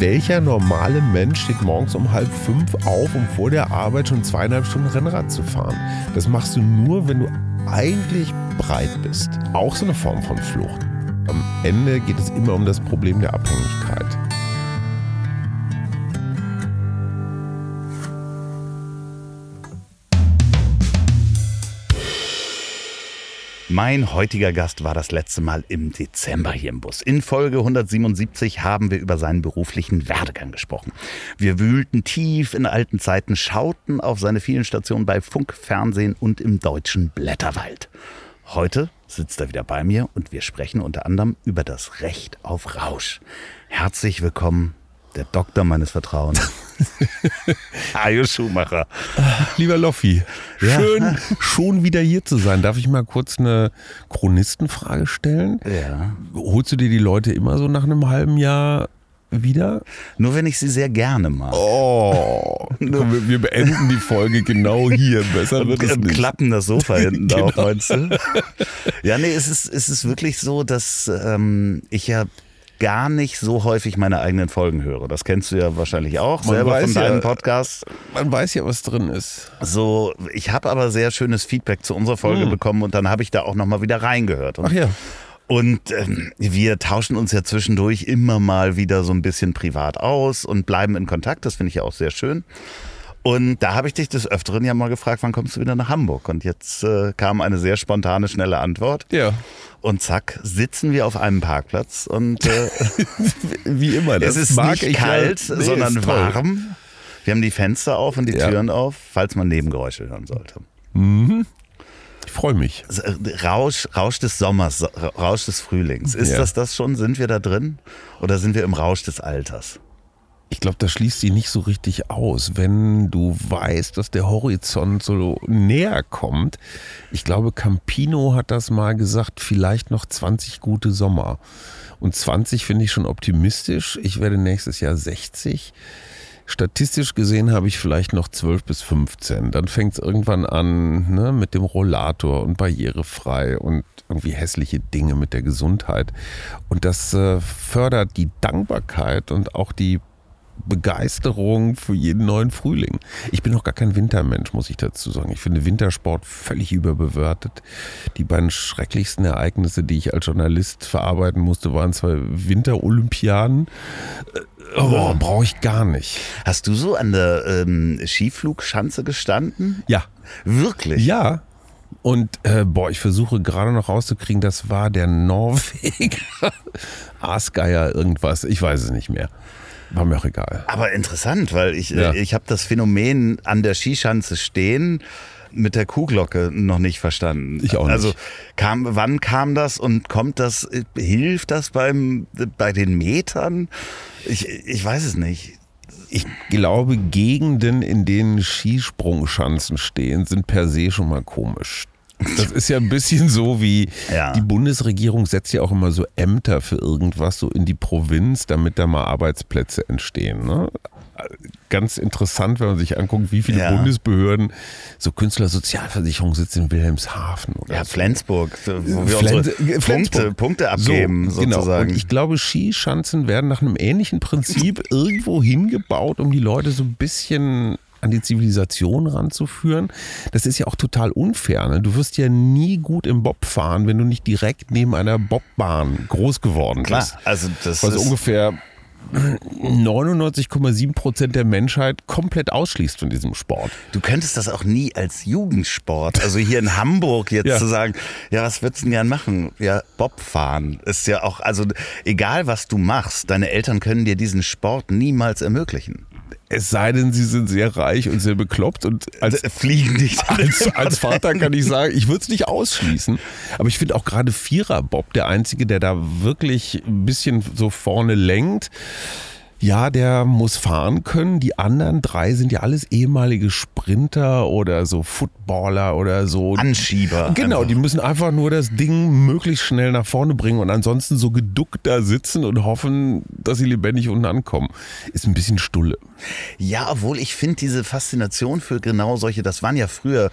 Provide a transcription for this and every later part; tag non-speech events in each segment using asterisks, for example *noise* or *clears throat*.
welcher normale Mensch steht morgens um halb fünf auf, um vor der Arbeit schon zweieinhalb Stunden Rennrad zu fahren? Das machst du nur, wenn du eigentlich breit bist. Auch so eine Form von Flucht. Am Ende geht es immer um das Problem der Abhängigkeit. Mein heutiger Gast war das letzte Mal im Dezember hier im Bus. In Folge 177 haben wir über seinen beruflichen Werdegang gesprochen. Wir wühlten tief in alten Zeiten, schauten auf seine vielen Stationen bei Funk, Fernsehen und im deutschen Blätterwald. Heute sitzt er wieder bei mir und wir sprechen unter anderem über das Recht auf Rausch. Herzlich willkommen, der Doktor meines Vertrauens, *laughs* Hajo Schumacher. Lieber Loffi, schön schon wieder hier zu sein. Darf ich mal kurz eine Chronistenfrage stellen? Ja. Holst du dir die Leute immer so nach einem halben Jahr wieder? Nur wenn ich sie sehr gerne mag. Oh, *laughs* wir, wir beenden die Folge genau hier. Besser wird es nicht. klappen das Sofa *laughs* hinten Genau. meinst du? Ja, nee, es ist, es ist wirklich so, dass ähm, ich ja gar nicht so häufig meine eigenen Folgen höre. Das kennst du ja wahrscheinlich auch Man selber von ja- deinem Podcast. Man weiß ja, was drin ist. So, ich habe aber sehr schönes Feedback zu unserer Folge bekommen und dann habe ich da auch nochmal wieder reingehört. Und Ach ja. Und ähm, wir tauschen uns ja zwischendurch immer mal wieder so ein bisschen privat aus und bleiben in Kontakt. Das finde ich ja auch sehr schön. Und da habe ich dich des Öfteren ja mal gefragt, wann kommst du wieder nach Hamburg? Und jetzt äh, kam eine sehr spontane, schnelle Antwort. Ja, Und zack, sitzen wir auf einem Parkplatz und äh, *laughs* wie immer. Das es ist mag nicht ja. kalt, Nee, sondern warm. Wir haben die Fenster auf und die Ja. Türen auf, falls man Nebengeräusche hören sollte. Ich freue mich. Äh, Rausch, Rausch des Sommers, Rausch des Frühlings. Ist Ja. das das schon? Sind wir da drin? Oder sind wir im Rausch des Alters? Ich glaube, das schließt sie nicht so richtig aus, wenn du weißt, dass der Horizont so näher kommt. Ich glaube, Campino hat das mal gesagt, vielleicht noch 20 gute Sommer. Und 20 finde ich schon optimistisch. Ich werde nächstes Jahr 60. Statistisch gesehen habe ich vielleicht noch 12 bis 15. Dann fängt es irgendwann an ne, mit dem Rollator und barrierefrei und irgendwie hässliche Dinge mit der Gesundheit. Und das äh, fördert die Dankbarkeit und auch die Begeisterung für jeden neuen Frühling. Ich bin noch gar kein Wintermensch, muss ich dazu sagen. Ich finde Wintersport völlig überbewertet. Die beiden schrecklichsten Ereignisse, die ich als Journalist verarbeiten musste, waren zwei Winterolympiaden. Äh, Oh, brauche ich gar nicht. Hast du so an der ähm, Skiflugschanze gestanden? Ja. Wirklich? Ja. Und äh, boah, ich versuche gerade noch rauszukriegen, das war der Norweger. *laughs* Aasgeier irgendwas, ich weiß es nicht mehr. War mir auch egal. Aber interessant, weil ich, Ja. äh, ich habe das Phänomen an der Skischanze stehen mit der Kuhglocke noch nicht verstanden. Ich auch nicht. Also kam, wann kam das und kommt das, hilft das beim, bei den Metern? Ich, ich weiß es nicht. Ich glaube, Gegenden, in denen Skisprungschanzen stehen, sind per se schon mal komisch. Das ist ja ein bisschen so wie Ja. die Bundesregierung setzt ja auch immer so Ämter für irgendwas so in die Provinz, damit da mal Arbeitsplätze entstehen. Ne? Ganz interessant, wenn man sich anguckt, wie viele Ja. Bundesbehörden, so Künstlersozialversicherung sitzt in Wilhelmshaven oder Ja, so. Flensburg, wo wir Flens- unsere äh, Punkte, Flensburg. Punkte abgeben, so, genau. sozusagen. Und ich glaube, Skischanzen werden nach einem ähnlichen Prinzip *laughs* irgendwo hingebaut, um die Leute so ein bisschen an die Zivilisation ranzuführen. Das ist ja auch total unfair. Ne? Du wirst ja nie gut im Bob fahren, wenn du nicht direkt neben einer Bobbahn groß geworden Klar, bist. also das Was ist, ungefähr 99,7 Prozent der Menschheit komplett ausschließt von diesem Sport. Du könntest das auch nie als Jugendsport, also hier in Hamburg jetzt Ja. zu sagen, ja, was würdest du denn gern machen? Ja, Bob fahren ist ja auch, also egal was du machst, deine Eltern können dir diesen Sport niemals ermöglichen. Es sei denn, sie sind sehr reich und sehr bekloppt und als Fliegen nicht. *laughs* als, als Vater kann ich sagen, ich würde es nicht ausschließen. Aber ich finde auch gerade Vierer-Bob, der Einzige, der da wirklich ein bisschen so vorne lenkt, ja, der muss fahren können. Die anderen drei sind ja alles ehemalige Sprinter oder so Footballer oder so. Anschieber. Genau, einfach. die müssen einfach nur das Ding möglichst schnell nach vorne bringen und ansonsten so geduckt da sitzen und hoffen, dass sie lebendig unten ankommen. Ist ein bisschen Stulle. Ja, obwohl ich finde diese Faszination für genau solche, das waren ja früher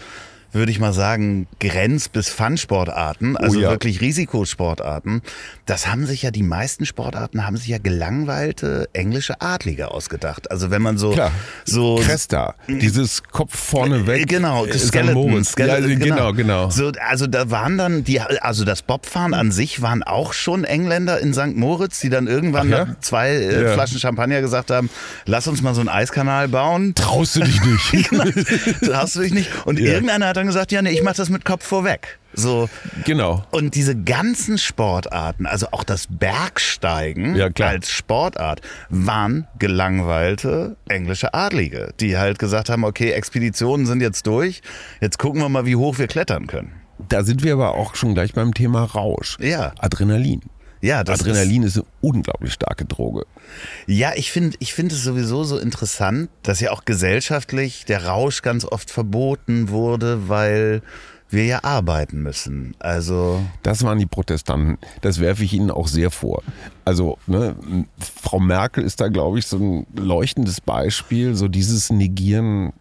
würde ich mal sagen, Grenz- bis Fun-Sportarten, also Oh ja. wirklich Risikosportarten. Das haben sich ja, die meisten Sportarten haben sich ja gelangweilte englische Adlige ausgedacht. Also wenn man so, Klar. so Cresta, dieses Kopf vorne weg. Genau. Skeleton. Skeleton, ja, genau, genau. So, also da waren dann die, also das Bobfahren an sich waren auch schon Engländer in St. Moritz, die dann irgendwann ja? nach zwei äh, Ja. Flaschen Champagner gesagt haben, lass uns mal so einen Eiskanal bauen. Traust du dich nicht? *laughs* Das hast du dich nicht. Und irgendeiner hat dann gesagt, ja, nee, ich mach das mit Kopf vorweg. So. genau. Und diese ganzen Sportarten, also auch das Bergsteigen Ja, klar. als Sportart, waren gelangweilte englische Adlige, die halt gesagt haben, okay, Expeditionen sind jetzt durch, jetzt gucken wir mal, wie hoch wir klettern können. Da sind wir aber auch schon gleich beim Thema Rausch. Ja. Adrenalin. Ja, das Adrenalin ist, eine unglaublich starke Droge. Ja, ich finde ich find es sowieso so interessant, dass ja auch gesellschaftlich der Rausch ganz oft verboten wurde, weil wir ja arbeiten müssen. Also Das waren die Protestanten. Das werfe ich Ihnen auch sehr vor. Also, ne, Frau Merkel ist da, glaube ich, so ein leuchtendes Beispiel, so dieses Negieren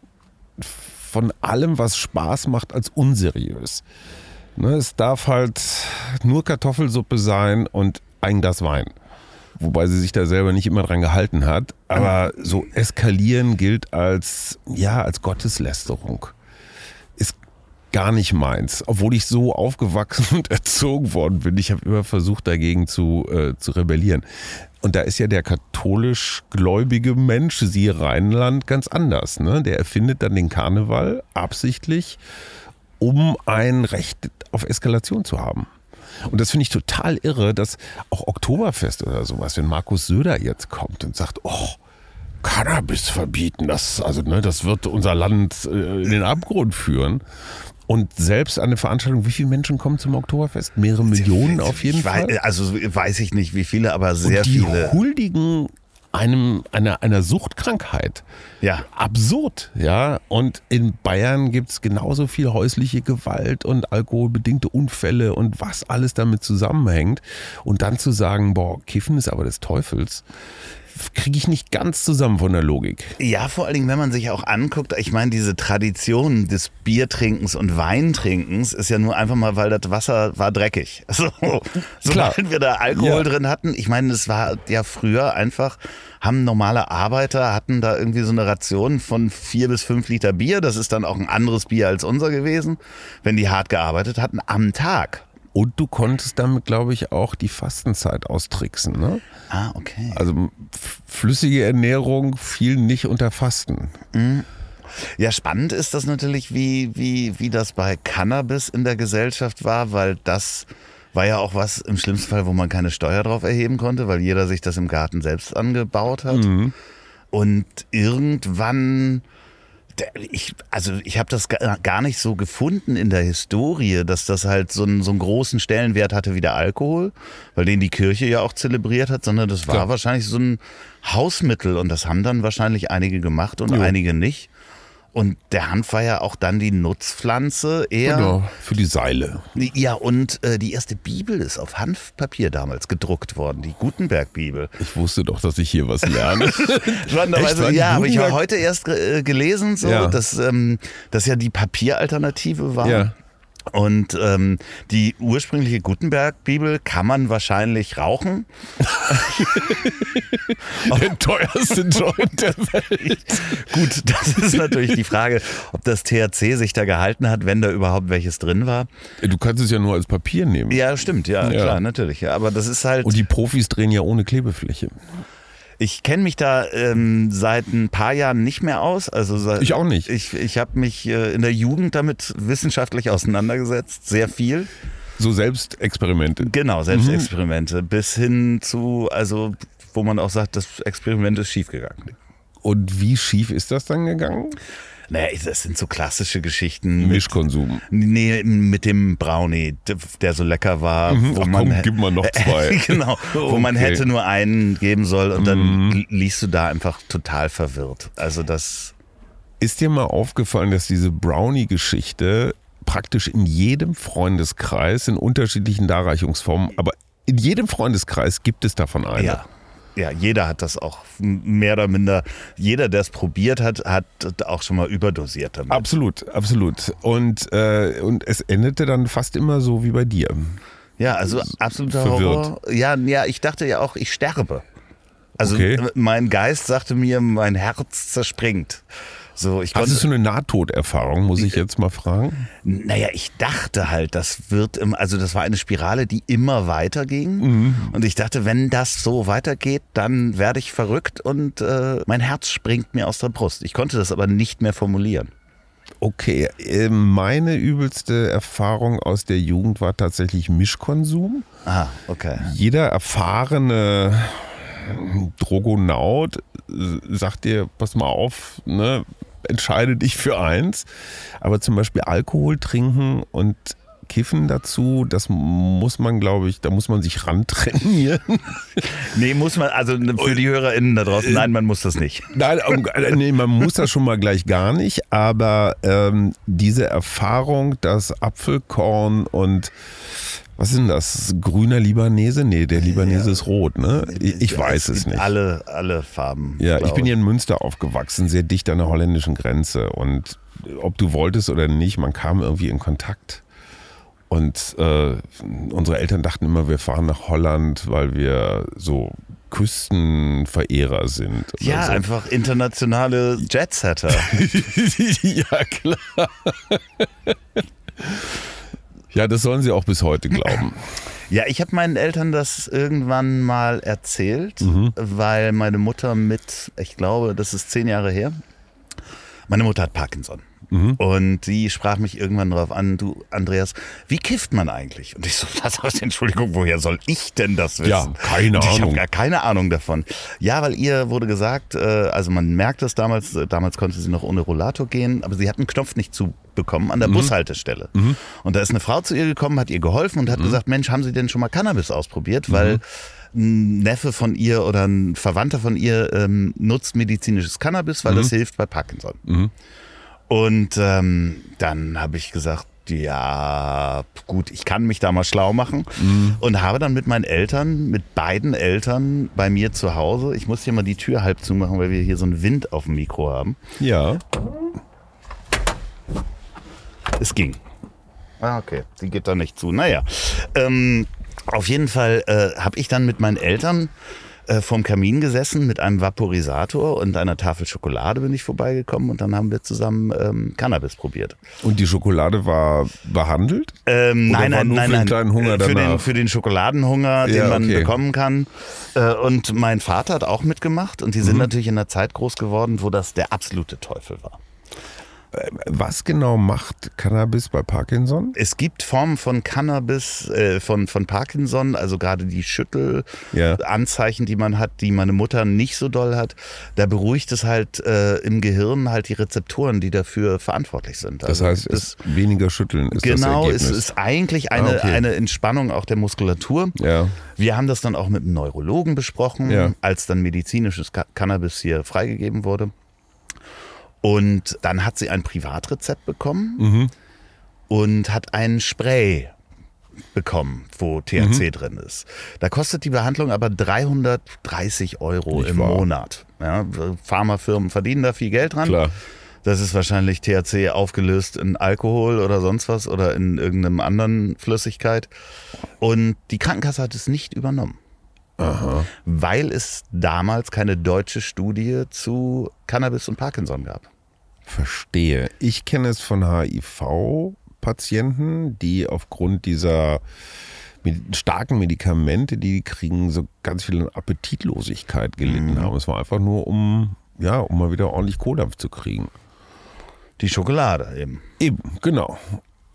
von allem, was Spaß macht, als unseriös. Ne, es darf halt nur Kartoffelsuppe sein und ein Glas Wein. Wobei sie sich da selber nicht immer dran gehalten hat. Aber so eskalieren gilt als, ja, als Gotteslästerung. Ist gar nicht meins. Obwohl ich so aufgewachsen *laughs* und erzogen worden bin. Ich habe immer versucht, dagegen zu, äh, zu rebellieren. Und da ist ja der katholisch gläubige Mensch, siehe Rheinland, ganz anders. Ne? Der erfindet dann den Karneval absichtlich, um ein Recht auf Eskalation zu haben. Und das finde ich total irre, dass auch Oktoberfest oder sowas, wenn Markus Söder jetzt kommt und sagt, oh, Cannabis verbieten, das, also, ne, das wird unser Land äh, in den Abgrund führen. Und selbst eine Veranstaltung, wie viele Menschen kommen zum Oktoberfest? Mehrere Millionen auf jeden ich weiß, Fall. Also weiß ich nicht, wie viele, aber sehr und die viele. huldigen einem, einer, einer Suchtkrankheit. Ja. Absurd, ja. Und in Bayern gibt es genauso viel häusliche Gewalt und alkoholbedingte Unfälle und was alles damit zusammenhängt. Und dann zu sagen, boah, Kiffen ist aber des Teufels, kriege ich nicht ganz zusammen von der Logik. Ja, vor allen Dingen, wenn man sich auch anguckt, ich meine, diese Tradition des Biertrinkens und Weintrinkens ist ja nur einfach mal, weil das Wasser war dreckig. *laughs* So, sobald wir da Alkohol Ja. drin hatten, ich meine, es war ja früher einfach, haben normale Arbeiter, hatten da irgendwie so eine Ration von vier bis fünf Liter Bier, das ist dann auch ein anderes Bier als unser gewesen, wenn die hart gearbeitet hatten, am Tag. Und du konntest damit, glaube ich, auch die Fastenzeit austricksen. Ne? Ah, okay. Also flüssige Ernährung fiel nicht unter Fasten. Ja, spannend ist das natürlich, wie, wie, wie das bei Cannabis in der Gesellschaft war, weil das war ja auch was im schlimmsten Fall, wo man keine Steuer drauf erheben konnte, weil jeder sich das im Garten selbst angebaut hat. Und irgendwann, ich, also ich habe das ga- gar nicht so gefunden in der Historie, dass das halt so einen, so einen großen Stellenwert hatte wie der Alkohol, weil den die Kirche ja auch zelebriert hat, sondern das war Klar. wahrscheinlich so ein Hausmittel und das haben dann wahrscheinlich einige gemacht und Jo. einige nicht. Und der Hanf war ja auch dann die Nutzpflanze eher. Genau, für die Seile. Ja, und äh, die erste Bibel ist auf Hanfpapier damals gedruckt worden, die Gutenberg-Bibel. Ich wusste doch, dass ich hier was lerne. *laughs* Spannenderweise, die ja, habe ich ja heute erst äh, gelesen, so, Ja. dass ähm, das ja die Papieralternative war. ja. Und ähm, die ursprüngliche Gutenberg-Bibel kann man wahrscheinlich rauchen. *laughs* Der teuerste Joint der Welt. Gut, das ist natürlich die Frage, ob das THC sich da gehalten hat, wenn da überhaupt welches drin war. Du kannst es ja nur als Papier nehmen. Ja, stimmt, ja, Ja. klar, natürlich. Ja, aber das ist halt. Und die Profis drehen ja ohne Klebefläche. Ich kenne mich da ähm, seit ein paar Jahren nicht mehr aus. Also seit, Ich auch nicht. Ich, ich habe mich äh, in der Jugend damit wissenschaftlich auseinandergesetzt, sehr viel. So Selbstexperimente. Genau, Selbstexperimente. Bis hin zu, also wo man auch sagt, das Experiment ist schiefgegangen. Und wie schief ist das dann gegangen? Naja, das sind so klassische Geschichten. Mit, Mischkonsum. nee, mit dem Brownie, der so lecker war. Mhm, ach komm, gib mal noch zwei. *laughs* genau, wo man Okay. Mhm. hätte nur einen geben soll und dann liest du da einfach total verwirrt. Also das... Ist dir mal aufgefallen, dass diese Brownie-Geschichte praktisch in jedem Freundeskreis in unterschiedlichen Darreichungsformen, aber in jedem Freundeskreis gibt es davon eine. Ja. Ja, jeder hat das auch mehr oder minder, jeder, der es probiert hat, hat auch schon mal überdosiert damit. Absolut, absolut. Und, äh, und es endete dann fast immer so wie bei dir. Ja, also absoluter Verwirrt. Horror. Ja, ja, ich dachte ja auch, ich sterbe. Also Okay. mein Geist sagte mir, mein Herz zerspringt. So, ich Hattest du eine Nahtoderfahrung, muss ich jetzt mal fragen? naja, ich dachte halt, das wird, im, also das war eine Spirale, die immer weiterging. Und ich dachte, wenn das so weitergeht, dann werde ich verrückt und äh, mein Herz springt mir aus der Brust. Ich konnte das aber nicht mehr formulieren. Okay, äh, meine übelste Erfahrung aus der Jugend war tatsächlich Mischkonsum. Ah, okay. Jeder erfahrene Drogonaut äh, sagt dir, pass mal auf, ne, entscheide dich für eins. Aber zum Beispiel Alkohol trinken und Kiffen dazu, das muss man, glaube ich, da muss man sich rantrainieren. *laughs* Nee, muss man, also für die HörerInnen da draußen, nein, man muss das nicht. Nein, äh, nee, man muss das schon mal gleich gar nicht, aber ähm, diese Erfahrung, dass Apfelkorn und was ist denn das? Grüner Libanese? Nee, der Libanese ist rot, ne? Ich, ich weiß es gibt nicht. Alle, alle Farben. Ja, ich bin hier in Münster aufgewachsen, sehr dicht an der holländischen Grenze. Und ob du wolltest oder nicht, man kam irgendwie in Kontakt. Und äh, unsere Eltern dachten immer, wir fahren nach Holland, weil wir so Küstenverehrer sind. Ja, so. einfach internationale Jetsetter. *laughs* ja, klar. *laughs* ja, das sollen sie auch bis heute glauben. *clears throat* Ja, ich habe meinen Eltern das irgendwann mal erzählt, Mhm. weil meine Mutter mit, ich glaube, das ist zehn Jahre her, meine Mutter hat Parkinson. Mhm. Und sie sprach mich irgendwann darauf an, du Andreas, wie kifft man eigentlich? Und ich so, *laughs* was aus Entschuldigung, woher soll ich denn das wissen? Ja, keine Und ich habe Ahnung. gar keine Ahnung davon. Ja, weil ihr wurde gesagt, äh, also man merkt es damals, äh, damals konnte sie noch ohne Rollator gehen, aber sie hat einen Knopf nicht zu bekommen Mhm. an der Bushaltestelle. Und da ist eine Frau zu ihr gekommen, hat ihr geholfen Mhm. und hat gesagt, Mensch, haben Sie denn schon mal Cannabis ausprobiert? Weil ein Neffe von ihr oder ein Verwandter von ihr ähm, nutzt medizinisches Cannabis, weil das hilft bei Parkinson. Und ähm, dann habe ich gesagt, ja, gut, ich kann mich da mal schlau machen. Und habe dann mit meinen Eltern, mit beiden Eltern bei mir zu Hause, ich muss hier mal die Tür halb zumachen, weil wir hier so einen Wind auf dem Mikro haben. Ja. Es ging. Ah, okay. Die geht da nicht zu. Naja. Ähm, auf jeden Fall äh, habe ich dann mit meinen Eltern äh, vorm Kamin gesessen mit einem Vaporisator und einer Tafel Schokolade bin ich vorbeigekommen und dann haben wir zusammen ähm, Cannabis probiert. Und die Schokolade war behandelt? Ähm, nein, nein, nein, für den nein. kleinen Hunger für, den, für den Schokoladenhunger, den Ja, man okay. bekommen kann. Äh, Und mein Vater hat auch mitgemacht und die Mhm. sind natürlich in einer Zeit groß geworden, wo das der absolute Teufel war. Was genau macht Cannabis bei Parkinson? Es gibt Formen von Cannabis, äh, von, von Parkinson, also gerade die Ja. Schüttelanzeichen, die man hat, die meine Mutter nicht so doll hat. Da beruhigt es halt äh, im Gehirn halt die Rezeptoren, die dafür verantwortlich sind. Das Also heißt, das, weniger schütteln ist genau, das es ist eigentlich eine, Ah, okay. eine Entspannung auch der Muskulatur. ja. Wir haben das dann auch mit einem Neurologen besprochen, Ja. als dann medizinisches Ca- Cannabis hier freigegeben wurde. Und dann hat sie ein Privatrezept bekommen Mhm. und hat ein Spray bekommen, wo THC Mhm. drin ist. Da kostet die Behandlung aber 330 Euro Nicht im wahr. Monat. Ja, Pharmafirmen verdienen da viel Geld dran. Klar. Das ist wahrscheinlich THC aufgelöst in Alkohol oder sonst was oder in irgendeinem anderen Flüssigkeit. Und die Krankenkasse hat es nicht übernommen. Weil es damals keine deutsche Studie zu Cannabis und Parkinson gab. Verstehe. Ich kenne es von HIV-Patienten, die aufgrund dieser starken Medikamente, die die kriegen, so ganz viel an Appetitlosigkeit gelitten Mhm. haben. Es war einfach nur, um, ja, um mal wieder ordentlich Kohle zu kriegen. Die Schokolade eben. Eben, genau.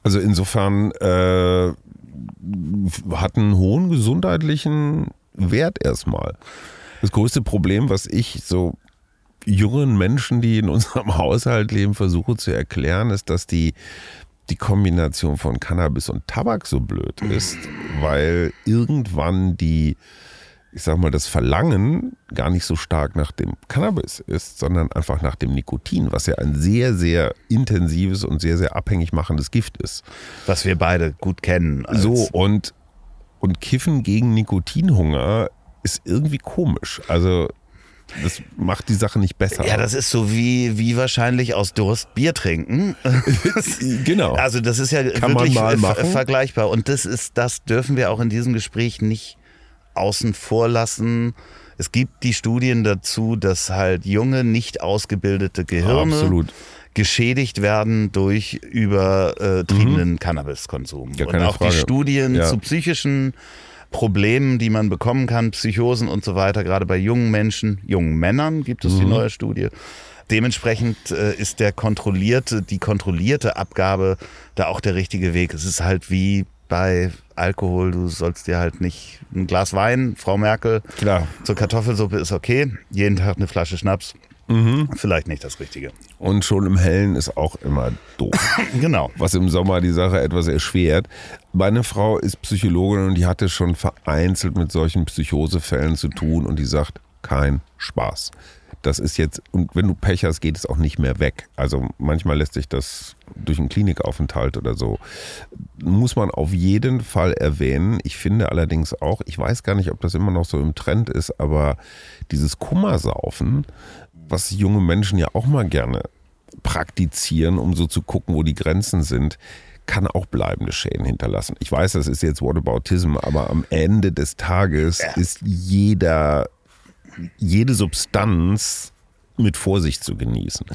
Also insofern äh, hat einen hohen gesundheitlichen Wert erstmal. Das größte Problem, was ich so jungen Menschen, die in *laughs* unserem Haushalt leben, versuche zu erklären, ist, dass die, die Kombination von Cannabis und Tabak so blöd ist, weil irgendwann die, ich sag mal, das Verlangen gar nicht so stark nach dem Cannabis ist, sondern einfach nach dem Nikotin, was ja ein sehr, sehr intensives und sehr, sehr abhängig machendes Gift ist. Was wir beide gut kennen. So, und, und Kiffen gegen Nikotinhunger ist irgendwie komisch. Also das macht die Sache nicht besser. Ja, das ist so wie, wie wahrscheinlich aus Durst Bier trinken. *laughs* genau. Also das ist ja Kann wirklich vergleichbar. Und das ist, das dürfen wir auch in diesem Gespräch nicht außen vor lassen. Es gibt die Studien dazu, dass halt junge, nicht ausgebildete Gehirne Absolut. Geschädigt werden durch übertriebenen Cannabiskonsum. Mhm. Ja, und auch die Frage. Studien Ja. zu psychischen Problemen, die man bekommen kann, Psychosen und so weiter, gerade bei jungen Menschen, jungen Männern gibt es die Mhm. neue Studie. Dementsprechend äh, ist der kontrollierte, die kontrollierte Abgabe da auch der richtige Weg. Es ist halt wie bei Alkohol, du sollst dir halt nicht ein Glas Wein, Frau Merkel, Klar. zur Kartoffelsuppe ist okay, jeden Tag eine Flasche Schnaps, Mhm. vielleicht nicht das Richtige. Und schon im Hellen ist auch immer doof. *laughs* Genau. was im Sommer die Sache etwas erschwert. Meine Frau ist Psychologin und die hatte schon vereinzelt mit solchen Psychosefällen zu tun und die sagt, kein Spaß. Das ist jetzt, und wenn du Pech hast, geht es auch nicht mehr weg. Also manchmal lässt sich das durch einen Klinikaufenthalt oder so. Muss man auf jeden Fall erwähnen. Ich finde allerdings auch, ich weiß gar nicht, ob das immer noch so im Trend ist, aber dieses Kummersaufen, was junge Menschen ja auch mal gerne praktizieren, um so zu gucken, wo die Grenzen sind, kann auch bleibende Schäden hinterlassen. Ich weiß, das ist jetzt Whataboutism, aber am Ende des Tages ist jeder, jede Substanz mit Vorsicht zu genießen.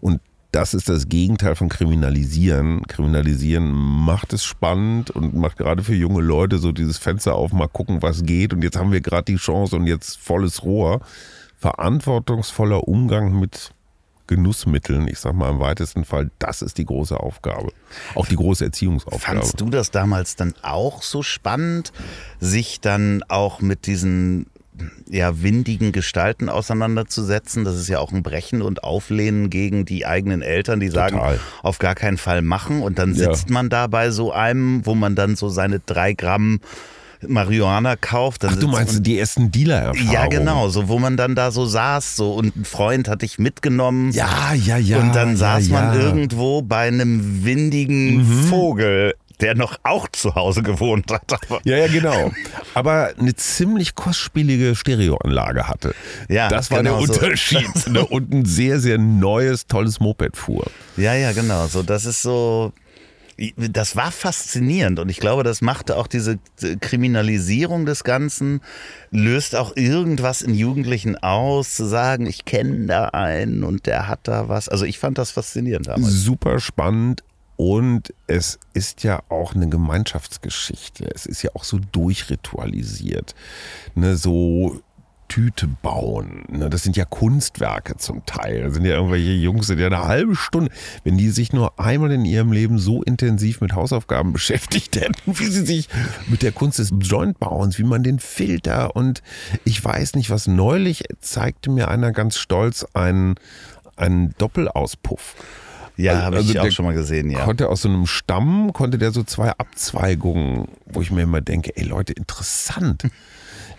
Und das ist das Gegenteil von Kriminalisieren. Kriminalisieren macht es spannend und macht gerade für junge Leute so dieses Fenster auf, mal gucken, was geht. Und jetzt haben wir gerade die Chance und jetzt volles Rohr. Verantwortungsvoller Umgang mit Genussmitteln, ich sag mal im weitesten Fall, das ist die große Aufgabe. Auch die große Erziehungsaufgabe. Fandst du das damals dann auch so spannend, sich dann auch mit diesen ja, windigen Gestalten auseinanderzusetzen? Das ist ja auch ein Brechen und Auflehnen gegen die eigenen Eltern, die sagen, Total. auf gar keinen Fall machen. Und dann Ja. sitzt man da bei so einem, wo man dann so seine drei Gramm Marihuana kauft. Dann Ach, du meinst man- die ersten Dealer-Erfahrungen? Ja, genau, so wo man dann da so saß, so und ein Freund hat dich mitgenommen. Ja, ja, ja. und dann saß ja, man ja. irgendwo bei einem windigen Vogel, der noch auch zu Hause gewohnt hat. Ja, ja, genau. Aber eine ziemlich kostspielige Stereoanlage hatte. Ja, das war genau der so. Unterschied. ne? Und ein sehr, sehr neues, tolles Moped fuhr. ja, ja, genau. So, das ist so. Das war faszinierend und ich glaube, das machte auch diese Kriminalisierung des Ganzen, löst auch irgendwas in Jugendlichen aus, zu sagen, ich kenne da einen und der hat da was. Also ich fand das faszinierend damals. Super spannend. Und es ist ja auch eine Gemeinschaftsgeschichte. Es ist ja auch so durchritualisiert. Ne, so Tüte bauen. Das sind ja Kunstwerke zum Teil. Das sind ja irgendwelche Jungs, die ja eine halbe Stunde, wenn die sich nur einmal in ihrem Leben so intensiv mit Hausaufgaben *laughs* beschäftigt hätten, wie sie sich mit der Kunst des Jointbauens, wie man den Filter und ich weiß nicht was. Neulich zeigte mir einer ganz stolz einen, einen Doppelauspuff. Ja, Also- habe also ich auch der schon mal gesehen, ja. Konnte aus so einem Stamm, konnte der so zwei Abzweigungen, wo ich mir immer denke, ey Leute, interessant.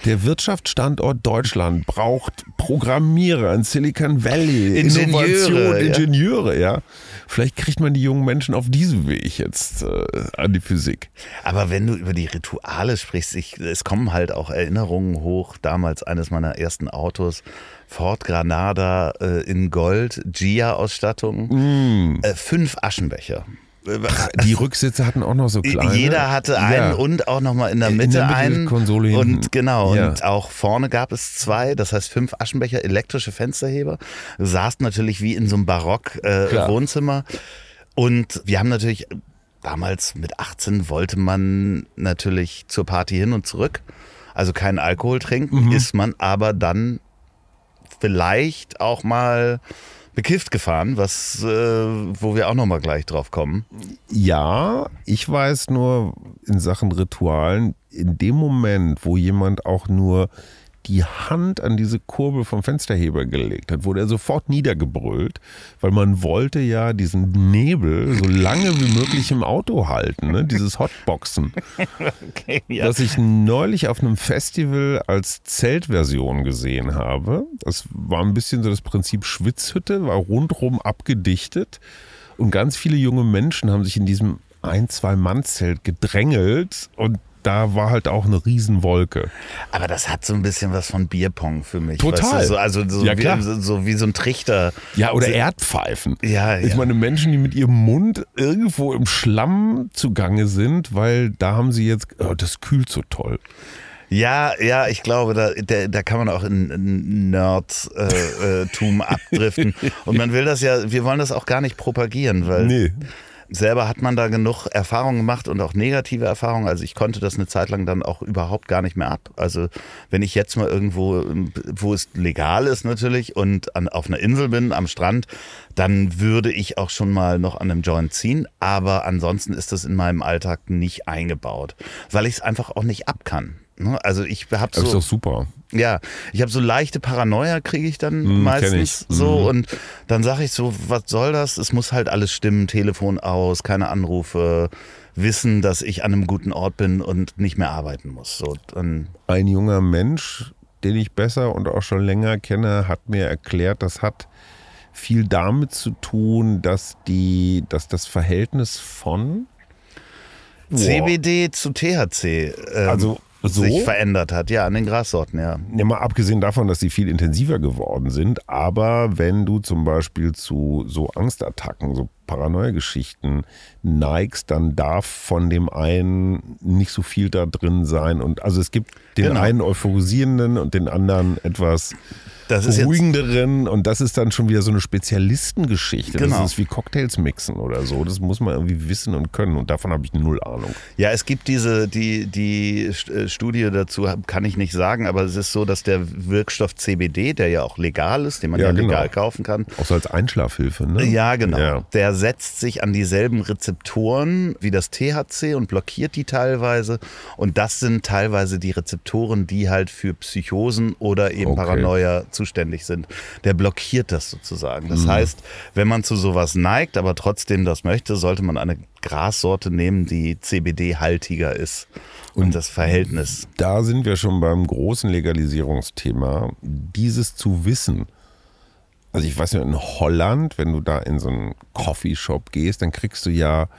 Der Wirtschaftsstandort Deutschland braucht Programmierer in Silicon Valley, Ingenieure, Innovation, ja. Ingenieure, ja. Vielleicht kriegt man die jungen Menschen auf diesem Weg jetzt äh, an die Physik. Aber wenn du über die Rituale sprichst, ich, es kommen halt auch Erinnerungen hoch. Damals eines meiner ersten Autos, Ford Granada äh, in Gold, Gia-Ausstattung, äh, fünf Aschenbecher. Die Rücksitze hatten auch noch so kleine. Jeder hatte einen Ja. und auch nochmal in der In Mitte der Mitte einen. Konsole hinten. und genau, Ja. und auch vorne gab es zwei, das heißt fünf Aschenbecher, elektrische Fensterheber. Du saßt natürlich wie in so einem. Barock-Wohnzimmer. und wir haben natürlich, damals mit 18 wollte man natürlich zur Party hin und zurück. Also keinen Alkohol trinken, Mhm. ist man aber dann vielleicht auch mal bekifft gefahren, was, äh, wo wir auch nochmal gleich drauf kommen. Ja, ich weiß nur in Sachen Ritualen, in dem Moment, wo jemand auch nur die Hand an diese Kurbel vom Fensterheber gelegt hat, wurde er sofort niedergebrüllt, weil man wollte ja diesen Nebel so lange wie möglich im Auto halten, ne? dieses Hotboxen. *laughs* Okay, ja. Was ich neulich auf einem Festival als Zeltversion gesehen habe. Das war ein bisschen so das Prinzip Schwitzhütte, war rundrum abgedichtet und ganz viele junge Menschen haben sich in diesem ein, zwei Mann Zelt gedrängelt und da war halt auch eine Riesenwolke. Aber das hat so ein bisschen was von Bierpong für mich. Total. Weißt du, so, also so, Ja, wie, so, wie so ein Trichter. Ja, oder Erdpfeifen. Ja, Ich ja. meine, Menschen, die mit ihrem Mund irgendwo im Schlamm zugange sind, weil da haben sie jetzt, oh, das kühlt so toll. Ja, ja, ich glaube, da, da, da kann man auch in, in Nerd-Tum abdriften. *laughs* Und man will das ja, wir wollen das auch gar nicht propagieren, weil Nee. Selber hat man da genug Erfahrungen gemacht und auch negative Erfahrungen. Also ich konnte das eine Zeit lang dann auch überhaupt gar nicht mehr ab. Also wenn ich jetzt mal irgendwo, wo es legal ist natürlich und an, auf einer Insel bin, am Strand, dann würde ich auch schon mal noch an einem Joint ziehen. Aber ansonsten ist das in meinem Alltag nicht eingebaut, weil ich es einfach auch nicht ab kann. Ne? Also ich habe Das ist so, doch super. Ja, ich habe so leichte Paranoia kriege ich dann Mm, meistens ich. so Mhm. und dann sage ich so, was soll das? Es muss halt alles stimmen, Telefon aus, keine Anrufe, wissen, dass ich an einem guten Ort bin und nicht mehr arbeiten muss. So, Ein junger Mensch, den ich besser und auch schon länger kenne, hat mir erklärt, das hat viel damit zu tun, dass die, dass das Verhältnis von CBD zu THC ähm, Also so? sich verändert hat, ja, an den Grassorten, ja. Ja, mal abgesehen davon, dass sie viel intensiver geworden sind, aber wenn du zum Beispiel zu so Angstattacken, so Paranoia-Geschichten neigst, dann darf von dem einen nicht so viel da drin sein. Und also es gibt den Genau. einen euphorisierenden und den anderen etwas Das ist jetzt beruhigenderen und das ist dann schon wieder so eine Spezialistengeschichte. Genau. Das ist wie Cocktails mixen oder so. Das muss man irgendwie wissen und können und davon habe ich null Ahnung. Ja, es gibt diese, die, die äh, Studie dazu kann ich nicht sagen, aber es ist so, dass der Wirkstoff CBD, der ja auch legal ist, den man ja, Ja, genau. legal kaufen kann, Auch so als Einschlafhilfe, ne? ja, genau. Ja. Der setzt sich an dieselben Rezeptoren wie das THC und blockiert die teilweise. Und das sind teilweise die Rezeptoren, die halt für Psychosen oder eben Okay. Paranoia zuständig sind. Der blockiert das sozusagen. Mhm. Das heißt, wenn man zu sowas neigt, aber trotzdem das möchte, sollte man eine Grassorte nehmen, die CBD-haltiger ist. Und, das Verhältnis. da sind wir schon beim großen Legalisierungsthema. Dieses zu wissen. Also ich weiß ja, in Holland, wenn du da in so einen Coffeeshop gehst, dann kriegst du ja,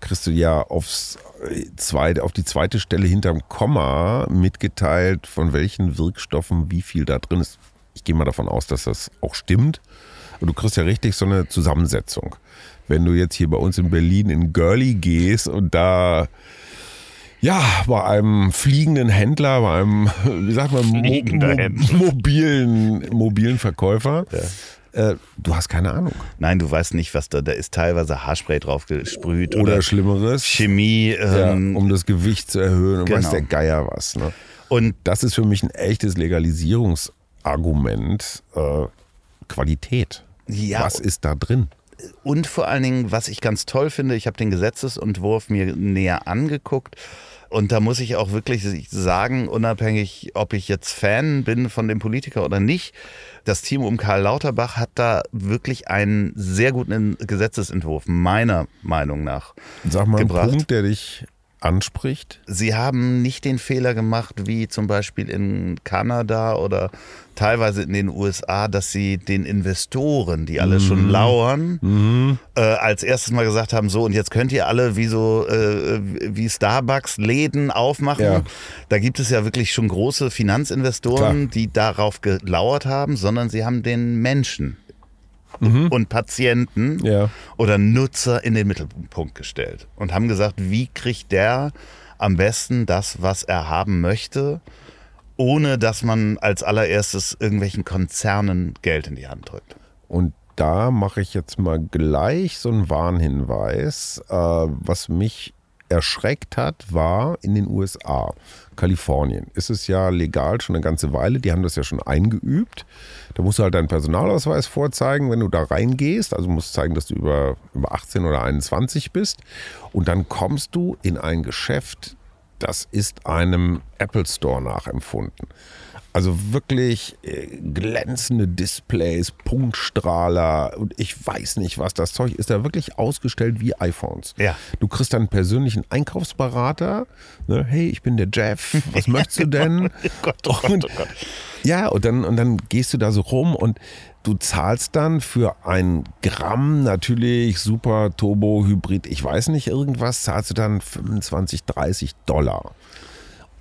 kriegst du ja aufs äh, zweite, auf die zweite Stelle hinterm Komma mitgeteilt, von welchen Wirkstoffen wie viel da drin ist. Ich gehe mal davon aus, dass das auch stimmt. Und du kriegst ja richtig so eine Zusammensetzung. Wenn du jetzt hier bei uns in Berlin in Girly gehst und da ja, bei einem fliegenden Händler, bei einem, wie sagt man, mo mo mobilen, mobilen Verkäufer. Äh, du hast keine Ahnung. Nein, du weißt nicht, was da, da ist teilweise Haarspray drauf gesprüht Oder, oder, Schlimmeres, Chemie. ja, Ähm, um das Gewicht zu erhöhen und Genau. weiß der Geier was. Ne? und Das ist für mich ein echtes Legalisierungsargument. Äh, Qualität. Ja. Was ist da drin? Und vor allen Dingen, was ich ganz toll finde, ich habe den Gesetzesentwurf mir näher angeguckt. Und da muss ich auch wirklich sagen, unabhängig, ob ich jetzt Fan bin von dem Politiker oder nicht, das Team um Karl Lauterbach hat da wirklich einen sehr guten Gesetzesentwurf, meiner Meinung nach. Sag mal Gebracht. einen Punkt, der dich anspricht. Sie haben nicht den Fehler gemacht, wie zum Beispiel in Kanada oder teilweise in den USA, dass sie den Investoren, die alle schon lauern, äh, als erstes mal gesagt haben, so und jetzt könnt ihr alle wie so äh, wie Starbucks Läden aufmachen. Ja. Da gibt es ja wirklich schon große Finanzinvestoren, Klar. die darauf gelauert haben, sondern sie haben den Menschen und Patienten Ja. oder Nutzer in den Mittelpunkt gestellt und haben gesagt, wie kriegt der am besten das, was er haben möchte, ohne dass man als allererstes irgendwelchen Konzernen Geld in die Hand drückt. Und da mache ich jetzt mal gleich so einen Warnhinweis. Äh, was mich erschreckt hat, war in den USA, Kalifornien. Ist es ja legal schon eine ganze Weile. Die haben das ja schon eingeübt. Da musst du halt deinen Personalausweis vorzeigen, wenn du da reingehst. Also musst zeigen, dass du über, über 18 oder 21 bist. Und dann kommst du in ein Geschäft, das ist einem Apple Store nachempfunden. Also wirklich äh, glänzende Displays, Punktstrahler und ich weiß nicht was. Das Zeug ist da wirklich ausgestellt wie iPhones. Ja. Du kriegst dann einen persönlichen Einkaufsberater. Ne? Hey, ich bin der Jeff. *laughs* Was möchtest du denn? Gott, oh Gott, Und- oh Gott. ja, und dann, und dann gehst du da so rum und du zahlst dann für ein Gramm natürlich Super Turbo Hybrid, ich weiß nicht irgendwas, zahlst du dann 25, 30 Dollar.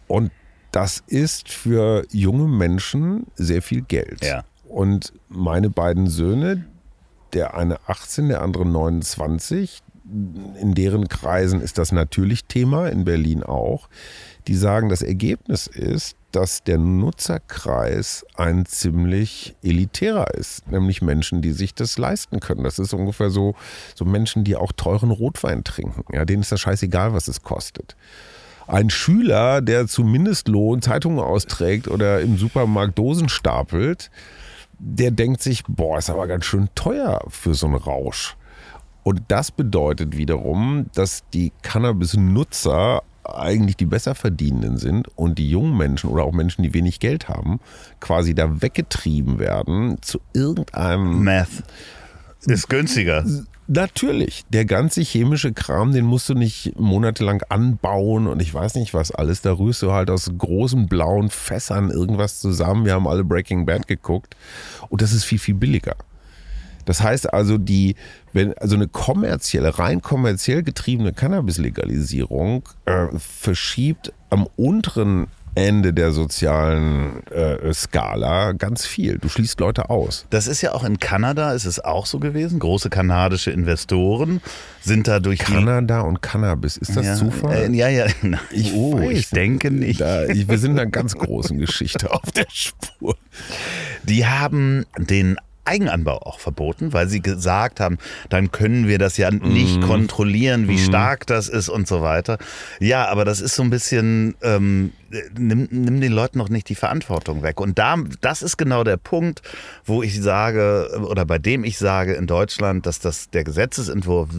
Und das ist für junge Menschen sehr viel Geld. Ja. Und meine beiden Söhne, der eine 18, der andere 29, in deren Kreisen ist das natürlich Thema, in Berlin auch, die sagen, das Ergebnis ist, dass der Nutzerkreis ein ziemlich elitärer ist, nämlich Menschen, die sich das leisten können. Das ist ungefähr so, so Menschen, die auch teuren Rotwein trinken. Ja, denen ist das scheißegal, was es kostet. Ein Schüler, der zum Mindestlohn Zeitungen austrägt oder im Supermarkt Dosen stapelt, der denkt sich, boah, ist aber ganz schön teuer für so einen Rausch. Und das bedeutet wiederum, dass die Cannabis-Nutzer eigentlich die besser verdienenden sind und die jungen Menschen oder auch Menschen, die wenig Geld haben, quasi da weggetrieben werden zu irgendeinem Meth. Ist günstiger. Natürlich, der ganze chemische Kram, den musst du nicht monatelang anbauen und ich weiß nicht was alles. Da rührst du halt aus großen blauen Fässern irgendwas zusammen. Wir haben alle Breaking Bad geguckt und das ist viel, viel billiger. Das heißt also, die, wenn, also eine kommerzielle, rein kommerziell getriebene Cannabis-Legalisierung äh, verschiebt am unteren Ende der sozialen äh, Skala ganz viel. Du schließt Leute aus. Das ist ja auch in Kanada, ist es auch so gewesen. Große kanadische Investoren sind da durch Kanada und Cannabis, ist das ja, Zufall? Äh, ja, ja. *laughs* Ich, oh, weiß ich denke nicht. Da, wir sind in einer ganz großen Geschichte auf der Spur. Die haben den Eigenanbau auch verboten, weil sie gesagt haben, dann können wir das ja nicht Mhm. kontrollieren, wie stark das ist und so weiter. Ja, aber das ist so ein bisschen, ähm, nimm, nimm den Leuten noch nicht die Verantwortung weg. Und da, das ist genau der Punkt, wo ich sage, oder bei dem ich sage in Deutschland, dass das der Gesetzesentwurf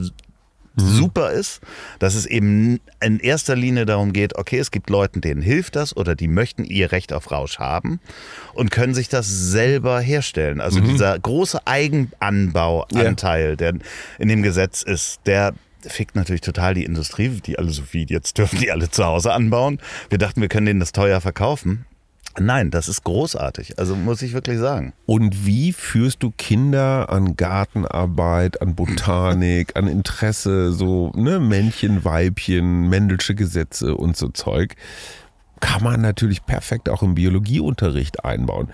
super ist, dass es eben in erster Linie darum geht, okay, es gibt Leuten, denen hilft das oder die möchten ihr Recht auf Rausch haben und können sich das selber herstellen. Also dieser große Eigenanbauanteil, der in dem Gesetz ist, der fickt natürlich total die Industrie, die alle so wie jetzt dürfen die alle zu Hause anbauen. Wir dachten, wir können denen das teuer verkaufen. Nein, das ist großartig. Also muss ich wirklich sagen. Und wie führst du Kinder an Gartenarbeit, an Botanik, an Interesse, so ne, Männchen, Weibchen, Mendelsche Gesetze und so Zeug? Kann man natürlich perfekt auch im Biologieunterricht einbauen.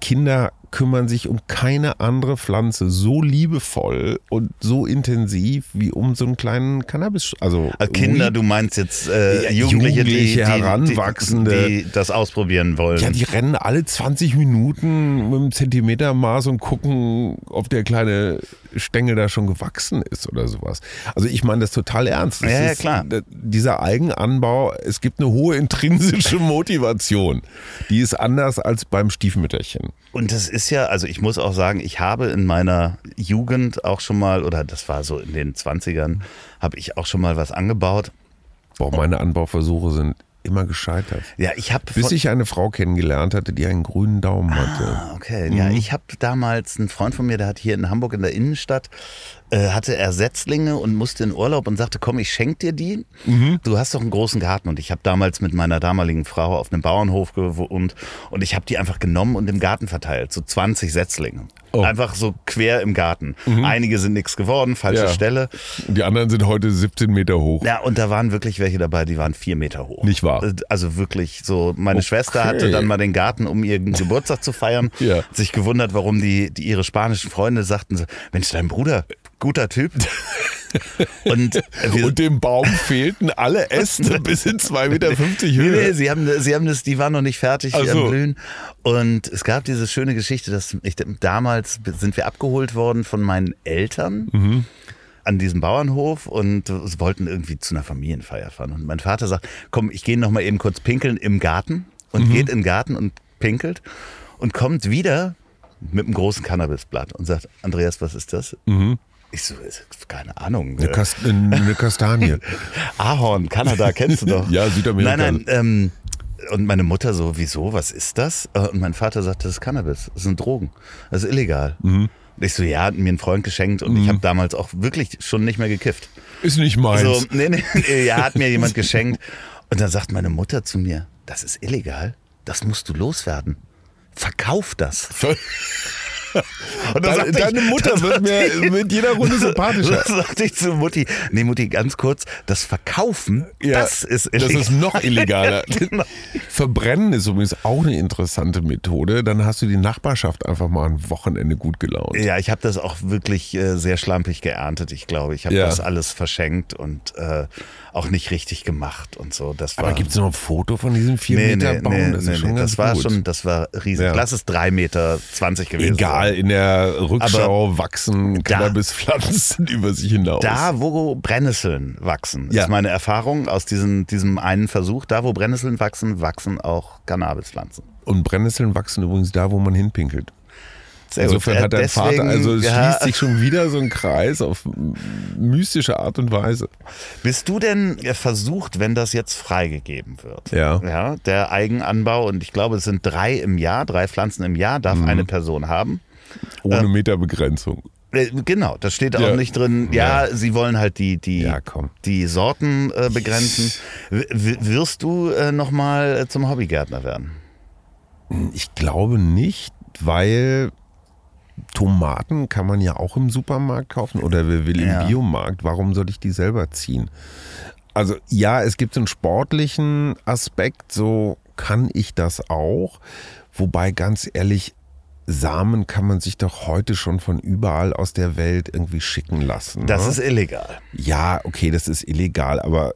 Kinder kümmern sich um keine andere Pflanze so liebevoll und so intensiv wie um so einen kleinen Cannabis. Also, Also Kinder, du meinst jetzt äh, Jugendliche, die, Jugendliche, die, Heranwachsende. die, die das ausprobieren wollen. Ja, die rennen alle 20 Minuten mit einem Zentimetermaß und gucken, ob der kleine Stängel da schon gewachsen ist oder sowas. Also ich meine das total ernst. Das Ja, ja, ist, klar. d- Dieser Eigenanbau, es gibt eine hohe intrinsische *laughs* Motivation. Die ist anders als beim Stiefmütterchen. Und das ist ja, also ich muss auch sagen, ich habe in meiner Jugend auch schon mal, oder das war so in den 20ern, habe ich auch schon mal was angebaut. Boah, meine Anbauversuche sind immer gescheitert. Ja, ich habe Bis ich eine Frau kennengelernt hatte, die einen grünen Daumen hatte. Ah, okay. Ja, ich habe damals einen Freund von mir, der hat hier in Hamburg in der Innenstadt, äh, hatte er Setzlinge und musste in Urlaub und sagte, komm, ich schenk dir die. Du hast doch einen großen Garten. Und ich habe damals mit meiner damaligen Frau auf einem Bauernhof gewohnt und ich habe die einfach genommen und im Garten verteilt. So 20 Setzlinge. Oh. Einfach so quer im Garten. Einige sind nichts geworden, falsche Ja. Stelle. Die anderen sind heute 17 Meter hoch. Ja, und da waren wirklich welche dabei, die waren vier Meter hoch. Nicht wahr? Also wirklich so. Meine Okay. Schwester hatte dann mal den Garten, um ihren Geburtstag zu feiern. Ja. Hat sich gewundert, warum die, die ihre spanischen Freunde sagten so, Mensch, dein Bruder, guter Typ. und Und dem Baum fehlten alle Äste *laughs* bis in 2,50 Meter Nee, Höhe. nee, sie haben, sie haben das, die waren noch nicht fertig am so. Blühen. Und es gab diese schöne Geschichte, dass ich damals sind wir abgeholt worden von meinen Eltern Mhm. an diesem Bauernhof und wollten irgendwie zu einer Familienfeier fahren. Und mein Vater sagt, komm, ich gehe noch mal eben kurz pinkeln im Garten Mhm. und geht in den Garten und pinkelt und kommt wieder mit einem großen Cannabisblatt und sagt, Andreas, was ist das? Ich so, keine Ahnung. Mhm. Eine, äh, Kast eine Kastanie. *laughs* Ahorn, Kanada, kennst du doch. *laughs* Ja, Südamerika. Nein, nein. Ähm, und meine Mutter so, wieso, was ist das? Äh, Und mein Vater sagt, das ist Cannabis, das sind Drogen, das ist illegal. Mhm. Und ich so, ja, hat mir ein Freund geschenkt und ich habe damals auch wirklich schon nicht mehr gekifft. Ist nicht meins. So, nee, nee, *laughs* nee, ja, hat mir jemand geschenkt. Und dann sagt meine Mutter zu mir, das ist illegal, das musst du loswerden. Verkauf das. Und dann Deine, ich- deine Mutter wird mir mit jeder Runde sympathischer. *laughs* Das sagte ich zu Mutti. Nee, Mutti, ganz kurz, das Verkaufen, Ja, das ist Das illegal. ist noch illegaler. *laughs* Genau. Verbrennen ist übrigens auch eine interessante Methode. Dann hast du die Nachbarschaft einfach mal ein Wochenende gut gelaunt. Ja, ich habe das auch wirklich äh, sehr schlampig geerntet, ich glaube. Ich habe Ja. das alles verschenkt und äh, auch nicht richtig gemacht und so. Das war, Aber gibt es noch ein Foto von diesem 4 nee, Meter nee, Baum? nee, das nee, nee, das war gut. schon, das war riesig. Ja. Lass es 3,20 Meter gewesen Egal, sein. in der Rückschau wachsen Cannabispflanzen *laughs* über sich hinaus. Da, wo Brennnesseln wachsen, Ja. ist meine Erfahrung aus diesem, diesem einen Versuch. Da, wo Brennnesseln wachsen, wachsen auch Cannabispflanzen. Und Brennnesseln wachsen übrigens da, wo man hinpinkelt. Sehr Insofern gut. hat dein Äh, Vater, deswegen, also es ja, schließt sich schon wieder so ein Kreis auf mystische Art und Weise. Bist du denn äh, versucht, wenn das jetzt freigegeben wird? Ja. Ja, der Eigenanbau und ich glaube, es sind drei im Jahr, drei Pflanzen im Jahr darf Mhm. eine Person haben. Ohne Meterbegrenzung. Äh, Genau, das steht auch Ja. nicht drin. Ja, sie wollen halt die, die, Ja, die Sorten äh, begrenzen. W wirst du äh, nochmal zum Hobbygärtner werden? Ich glaube nicht, weil Tomaten kann man ja auch im Supermarkt kaufen oder wer will im Ja. Biomarkt. Warum soll ich die selber ziehen? Also ja, es gibt einen sportlichen Aspekt, so kann ich das auch. Wobei ganz ehrlich, Samen kann man sich doch heute schon von überall aus der Welt irgendwie schicken lassen. Das ne? ist illegal. Ja, okay, das ist illegal, aber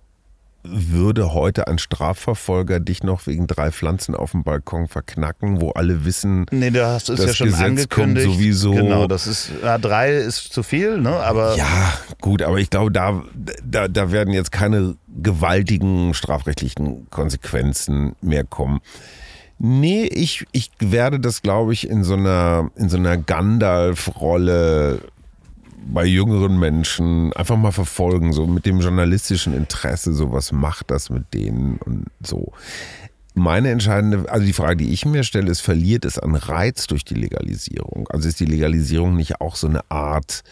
würde heute ein Strafverfolger dich noch wegen drei Pflanzen auf dem Balkon verknacken, wo alle wissen, Nee, du hast es Das ja schon Gesetz angekündigt. kommt sowieso- Genau, das ist, ja, drei ist zu viel, ne? Aber ja, gut, aber ich glaube, da, da, da werden jetzt keine gewaltigen strafrechtlichen Konsequenzen mehr kommen. Nee, ich, ich werde das, glaube ich, in so einer, in so einer Gandalf-Rolle bei jüngeren Menschen einfach mal verfolgen, so mit dem journalistischen Interesse, so was macht das mit denen und so. Meine entscheidende, also die Frage, die ich mir stelle, ist, verliert es an Reiz durch die Legalisierung? Also ist die Legalisierung nicht auch so eine Art,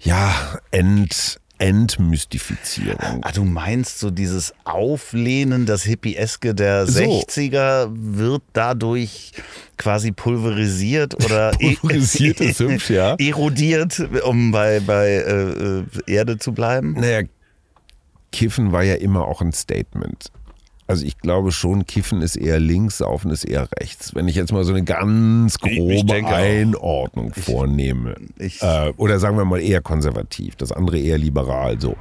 ja, Ent, Entmystifizierung? Ah, du meinst so dieses Auflehnen, das Hippieske der So. 60er wird dadurch quasi pulverisiert oder *laughs* e- Pulverisiert ist hübsch, ja. *laughs* erodiert, um bei, bei äh, äh, Erde zu bleiben? Naja, Kiffen war ja immer auch ein Statement. Also ich glaube schon, Kiffen ist eher links, Saufen ist eher rechts. Wenn ich jetzt mal so eine ganz Ich- ich grobe denke auch. Einordnung vornehme. ich- äh, oder sagen wir mal eher konservativ, das andere eher liberal. So.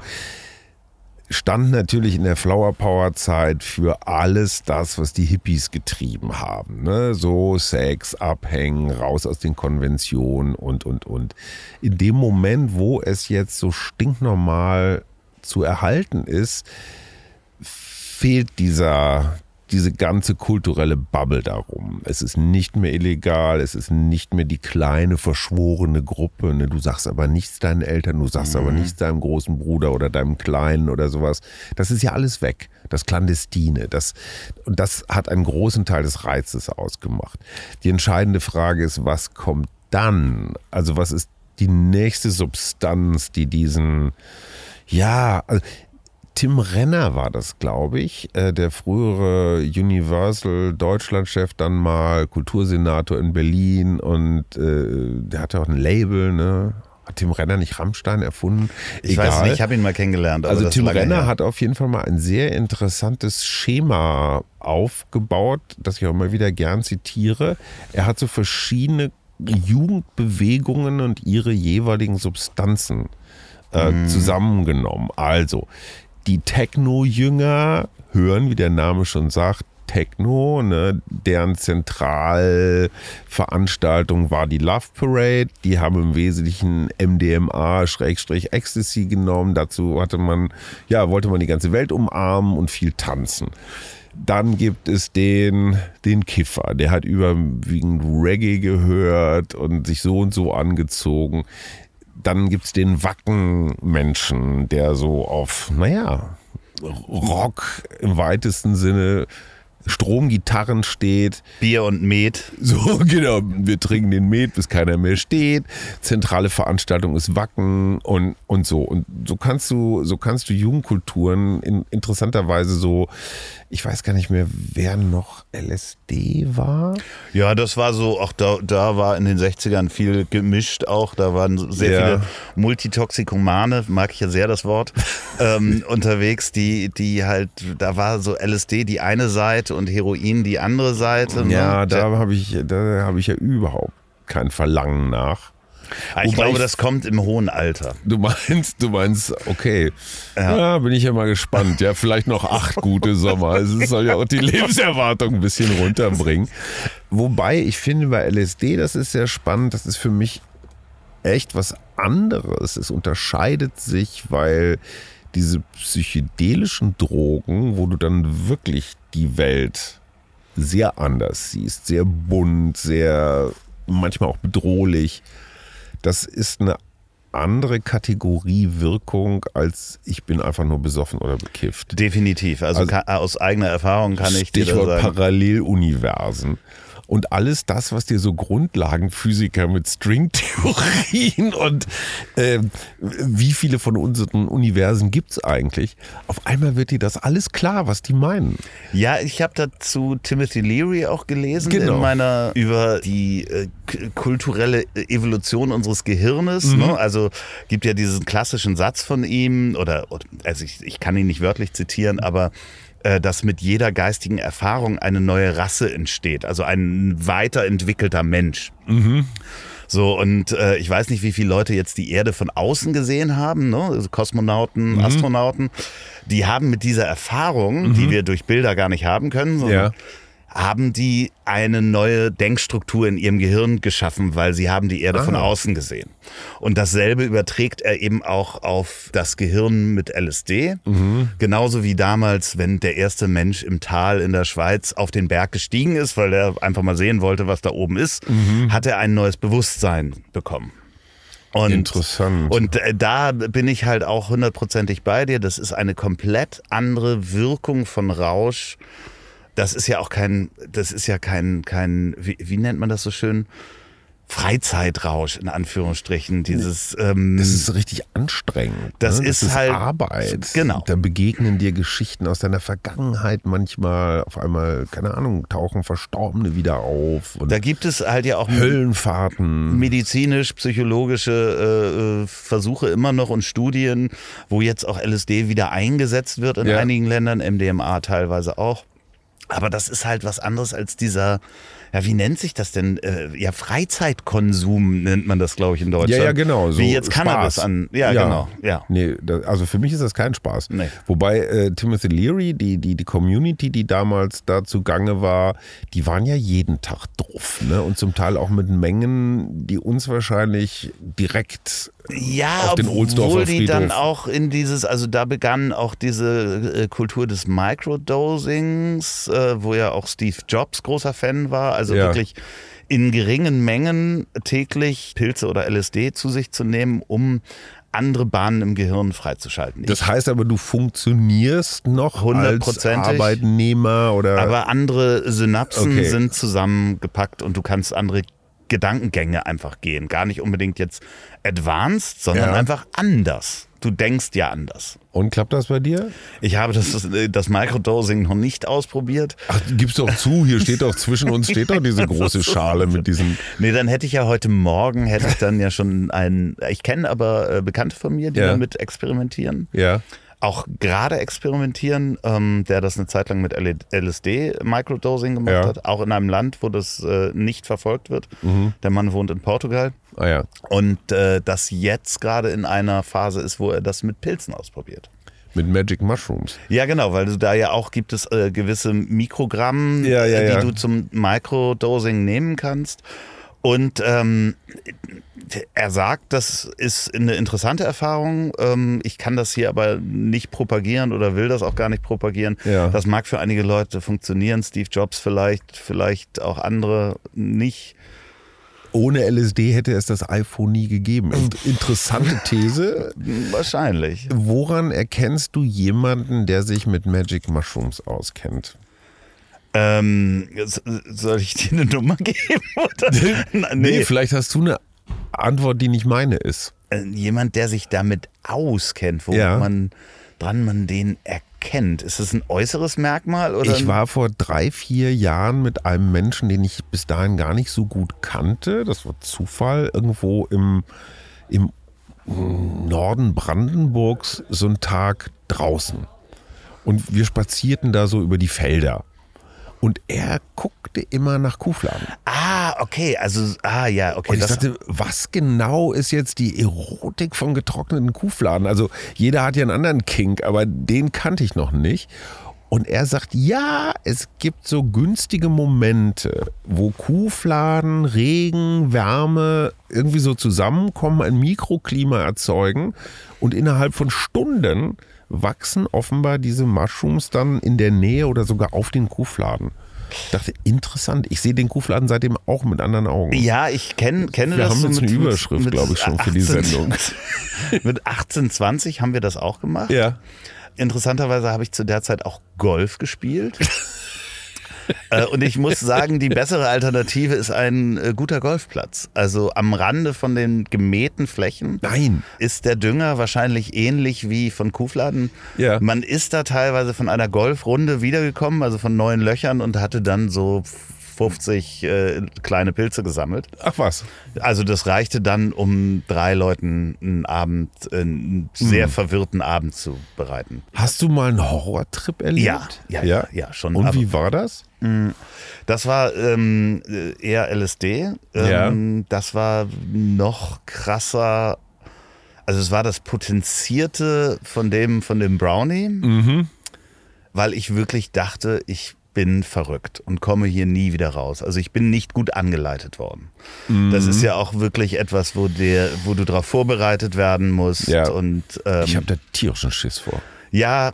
Stand natürlich in der Flower Power Zeit für alles das, was die Hippies getrieben haben. Ne? So Sex, Abhängen, raus aus den Konventionen und, und, und. In dem Moment, wo es jetzt so stinknormal zu erhalten ist, fehlt dieser, diese ganze kulturelle Bubble darum. Es ist nicht mehr illegal, es ist nicht mehr die kleine verschworene Gruppe. Ne? Du sagst aber nichts deinen Eltern, du sagst aber nichts deinem großen Bruder oder deinem Kleinen oder sowas. Das ist ja alles weg. Das Klandestine. Das, und das hat einen großen Teil des Reizes ausgemacht. Die entscheidende Frage ist, was kommt dann? Also was ist die nächste Substanz, die diesen, ja, also Tim Renner war das, glaube ich, äh, der frühere Universal Deutschlandchef, dann mal Kultursenator in Berlin und äh, der hatte auch ein Label, ne? Hat Tim Renner nicht Rammstein erfunden? Ich weiß nicht, ich habe ihn mal kennengelernt. Also ist Tim Renner her. hat auf jeden Fall mal ein sehr interessantes Schema aufgebaut, das ich auch immer wieder gern zitiere. Er hat so verschiedene Jugendbewegungen und ihre jeweiligen Substanzen äh, Mhm. zusammengenommen. Also die Techno-Jünger hören, wie der Name schon sagt, Techno, ne, deren Zentralveranstaltung war die Love Parade. Die haben im Wesentlichen MDMA-Ecstasy genommen. Dazu hatte man, ja, wollte man die ganze Welt umarmen und viel tanzen. Dann gibt es den, den Kiffer, der hat überwiegend Reggae gehört und sich so und so angezogen. Dann gibt es den Wacken-Menschen, der so auf, naja, Rock im weitesten Sinne Stromgitarren steht. Bier und Met. So, *laughs* genau. Wir trinken den Met, bis keiner mehr steht. Zentrale Veranstaltung ist Wacken und, und so. Und so kannst du, so kannst du Jugendkulturen in interessanterweise so, ich weiß gar nicht mehr, wer noch LSD war. Ja, das war so, auch da, da war in den 60ern viel gemischt auch. Da waren sehr Ja. viele Multitoxikomane, mag ich ja sehr das Wort, *laughs* ähm, unterwegs, die, die halt, da war so LSD die eine Seite und Heroin die andere Seite. ne? Ja, da habe ich, da habe ich ja überhaupt kein Verlangen nach. Ah, ich wobei glaube, ich- das kommt im hohen Alter. Du meinst, du meinst, okay. Ja. bin ich ja mal gespannt. Ja, vielleicht noch acht gute Sommer. Also es soll ja auch die *laughs* Lebenserwartung ein bisschen runterbringen. Wobei, ich finde bei LSD, das ist sehr spannend, das ist für mich echt was anderes. Es unterscheidet sich, weil diese psychedelischen Drogen, wo du dann wirklich die Welt sehr anders siehst, sehr bunt, sehr manchmal auch bedrohlich, das ist eine andere Kategorie Wirkung als ich bin einfach nur besoffen oder bekifft. Definitiv. Also, Also- kann, aus eigener Erfahrung kann ich dir Stichwort das sagen. Paralleluniversen. Und alles das, was dir so Grundlagenphysiker mit Stringtheorien *laughs* und äh, wie viele von unseren Universen gibt es eigentlich, auf einmal wird dir das alles klar, was die meinen. Ja, ich habe dazu Timothy Leary auch gelesen Genau. in meiner über die äh, kulturelle Evolution unseres Gehirnes. Mhm. Ne? Also gibt ja diesen klassischen Satz von ihm oder, also ich, ich kann ihn nicht wörtlich zitieren, aber dass mit jeder geistigen Erfahrung eine neue Rasse entsteht, also ein weiterentwickelter Mensch. So, und äh, ich weiß nicht, wie viele Leute jetzt die Erde von außen gesehen haben, ne? also Kosmonauten, Mhm. Astronauten. Die haben mit dieser Erfahrung, die wir durch Bilder gar nicht haben können, sondern Ja. Haben die eine neue Denkstruktur in ihrem Gehirn geschaffen, weil sie haben die Erde von Ah. außen gesehen. Und dasselbe überträgt er eben auch auf das Gehirn mit LSD. Mhm. Genauso wie damals, wenn der erste Mensch im Tal in der Schweiz auf den Berg gestiegen ist, weil er einfach mal sehen wollte, was da oben ist, Mhm. hat er ein neues Bewusstsein bekommen. Und, Interessant. Und äh, da bin ich halt auch hundertprozentig bei dir. Das ist eine komplett andere Wirkung von Rausch. Das ist ja auch kein, das ist ja kein, kein, wie, wie nennt man das so schön? Freizeitrausch in Anführungsstrichen. Dieses, ähm, Das ist richtig anstrengend. Das ne? ist halt- Arbeit. genau. Da begegnen dir Geschichten aus deiner Vergangenheit manchmal. Auf einmal, keine Ahnung, tauchen Verstorbene wieder auf. Da gibt es halt ja auch Höllenfahrten. medizinisch-psychologische äh, äh, Versuche immer noch und Studien, wo jetzt auch LSD wieder eingesetzt wird in Ja. einigen Ländern, MDMA teilweise auch. Aber das ist halt was anderes als dieser, ja, wie nennt sich das denn? Äh, ja, Freizeitkonsum nennt man das, glaube ich, in Deutschland. Ja, ja, genau. So wie jetzt Cannabis Spaß. an. Ja, genau. Ja. Nee, da, also für mich ist das kein Spaß. Nee. Wobei äh, Timothy Leary, die, die, die Community, die damals da zugange war, die waren ja jeden Tag drauf. Ne? Und zum Teil auch mit Mengen, die uns wahrscheinlich direkt Ja, auf den Ohlsdorfer obwohl die dann auch in dieses, also da begann auch diese äh, Kultur des Microdosings, äh, wo ja auch Steve Jobs großer Fan war, also Ja. wirklich in geringen Mengen täglich Pilze oder LSD zu sich zu nehmen, um andere Bahnen im Gehirn freizuschalten. Das heißt aber, du funktionierst noch als. Arbeitnehmer oder Aber andere Synapsen Okay. sind zusammengepackt und du kannst andere Gedankengänge einfach gehen. Gar nicht unbedingt jetzt advanced, sondern Ja. einfach anders. Du denkst ja anders. und klappt das bei dir? Ich habe das, das Microdosing noch nicht ausprobiert. Ach, gib's doch zu, hier steht doch zwischen uns steht doch diese *laughs* große Schale mit diesen Nee, dann hätte ich ja heute Morgen, hätte ich dann ja schon einen, ich kenne aber äh, Bekannte von mir, die Ja. damit experimentieren. ja. Auch gerade experimentieren, ähm, der das eine Zeit lang mit LSD Microdosing gemacht Ja. hat, auch in einem Land, wo das äh, nicht verfolgt wird. Der Mann wohnt in Portugal. Ah ja. Und äh, das jetzt gerade in einer Phase ist, wo er das mit Pilzen ausprobiert. Mit Magic Mushrooms. Ja, genau, weil du da ja auch gibt es äh, gewisse Mikrogramm, Ja, die du zum Microdosing nehmen kannst. Und ähm, er sagt, das ist eine interessante Erfahrung. Ähm, ich kann das hier aber nicht propagieren oder will das auch gar nicht propagieren. Ja. Das mag für einige Leute funktionieren, Steve Jobs vielleicht, vielleicht auch andere nicht. Ohne LSD hätte es das iPhone nie gegeben. Int- Interessante These. *laughs* Wahrscheinlich. Woran erkennst du jemanden, der sich mit Magic Mushrooms auskennt? Ähm, soll ich dir eine Nummer *laughs* geben? Oder? nee. nee, vielleicht hast du eine Antwort, die nicht meine ist. Äh, jemand, der sich damit auskennt, wo ja. man dran man den erkennt. Ist das ein äußeres Merkmal? Oder? Ich war vor drei, vier Jahren mit einem Menschen, den ich bis dahin gar nicht so gut kannte. Das war Zufall, irgendwo im, im Norden Brandenburgs so einen Tag draußen. Und wir spazierten da so über die Felder. Und er guckte immer nach Kuhfladen. Ah, okay. Also, ah, ja, okay. Und ich dachte, was genau ist jetzt die Erotik von getrockneten Kuhfladen? Also, jeder hat ja einen anderen Kink, aber den kannte ich noch nicht. Und er sagt, ja, es gibt so günstige Momente, wo Kuhfladen, Regen, Wärme irgendwie so zusammenkommen, ein Mikroklima erzeugen und innerhalb von Stunden wachsen offenbar diese Mushrooms dann in der Nähe oder sogar auf den Kuhfladen. Ich dachte, interessant. Ich sehe den Kuhfladen seitdem auch mit anderen Augen. Ja, ich kenn, kenne wir das. Wir haben jetzt so eine Überschrift, glaube ich, schon 18, für die Sendung. *laughs* mit 1820 haben wir das auch gemacht. Ja. Interessanterweise habe ich zu der Zeit auch Golf gespielt. Äh, und ich muss sagen, die bessere Alternative ist ein äh, guter Golfplatz. Also am Rande von den gemähten Flächen Nein. ist der Dünger wahrscheinlich ähnlich wie von Kuhfladen. Ja. Man ist da teilweise von einer Golfrunde wiedergekommen, also von neuen Löchern und hatte dann so 50 äh, kleine Pilze gesammelt. Ach was. Also das reichte dann, um drei Leuten einen Abend, einen sehr mhm. verwirrten Abend zu bereiten. Hast du mal einen Horrortrip erlebt? Ja, ja, ja, ja schon. Und wie war das? Mm, das war ähm, eher LSD. Ähm, ja. Das war noch krasser. Also es war das Potenzierte von dem, von dem Brownie, mhm. weil ich wirklich dachte, ich bin verrückt und komme hier nie wieder raus. Also ich bin nicht gut angeleitet worden. Mhm. Das ist ja auch wirklich etwas, wo, der, wo du darauf vorbereitet werden musst. Ja. Und, ähm, ich habe da tierischen Schiss vor. Ja,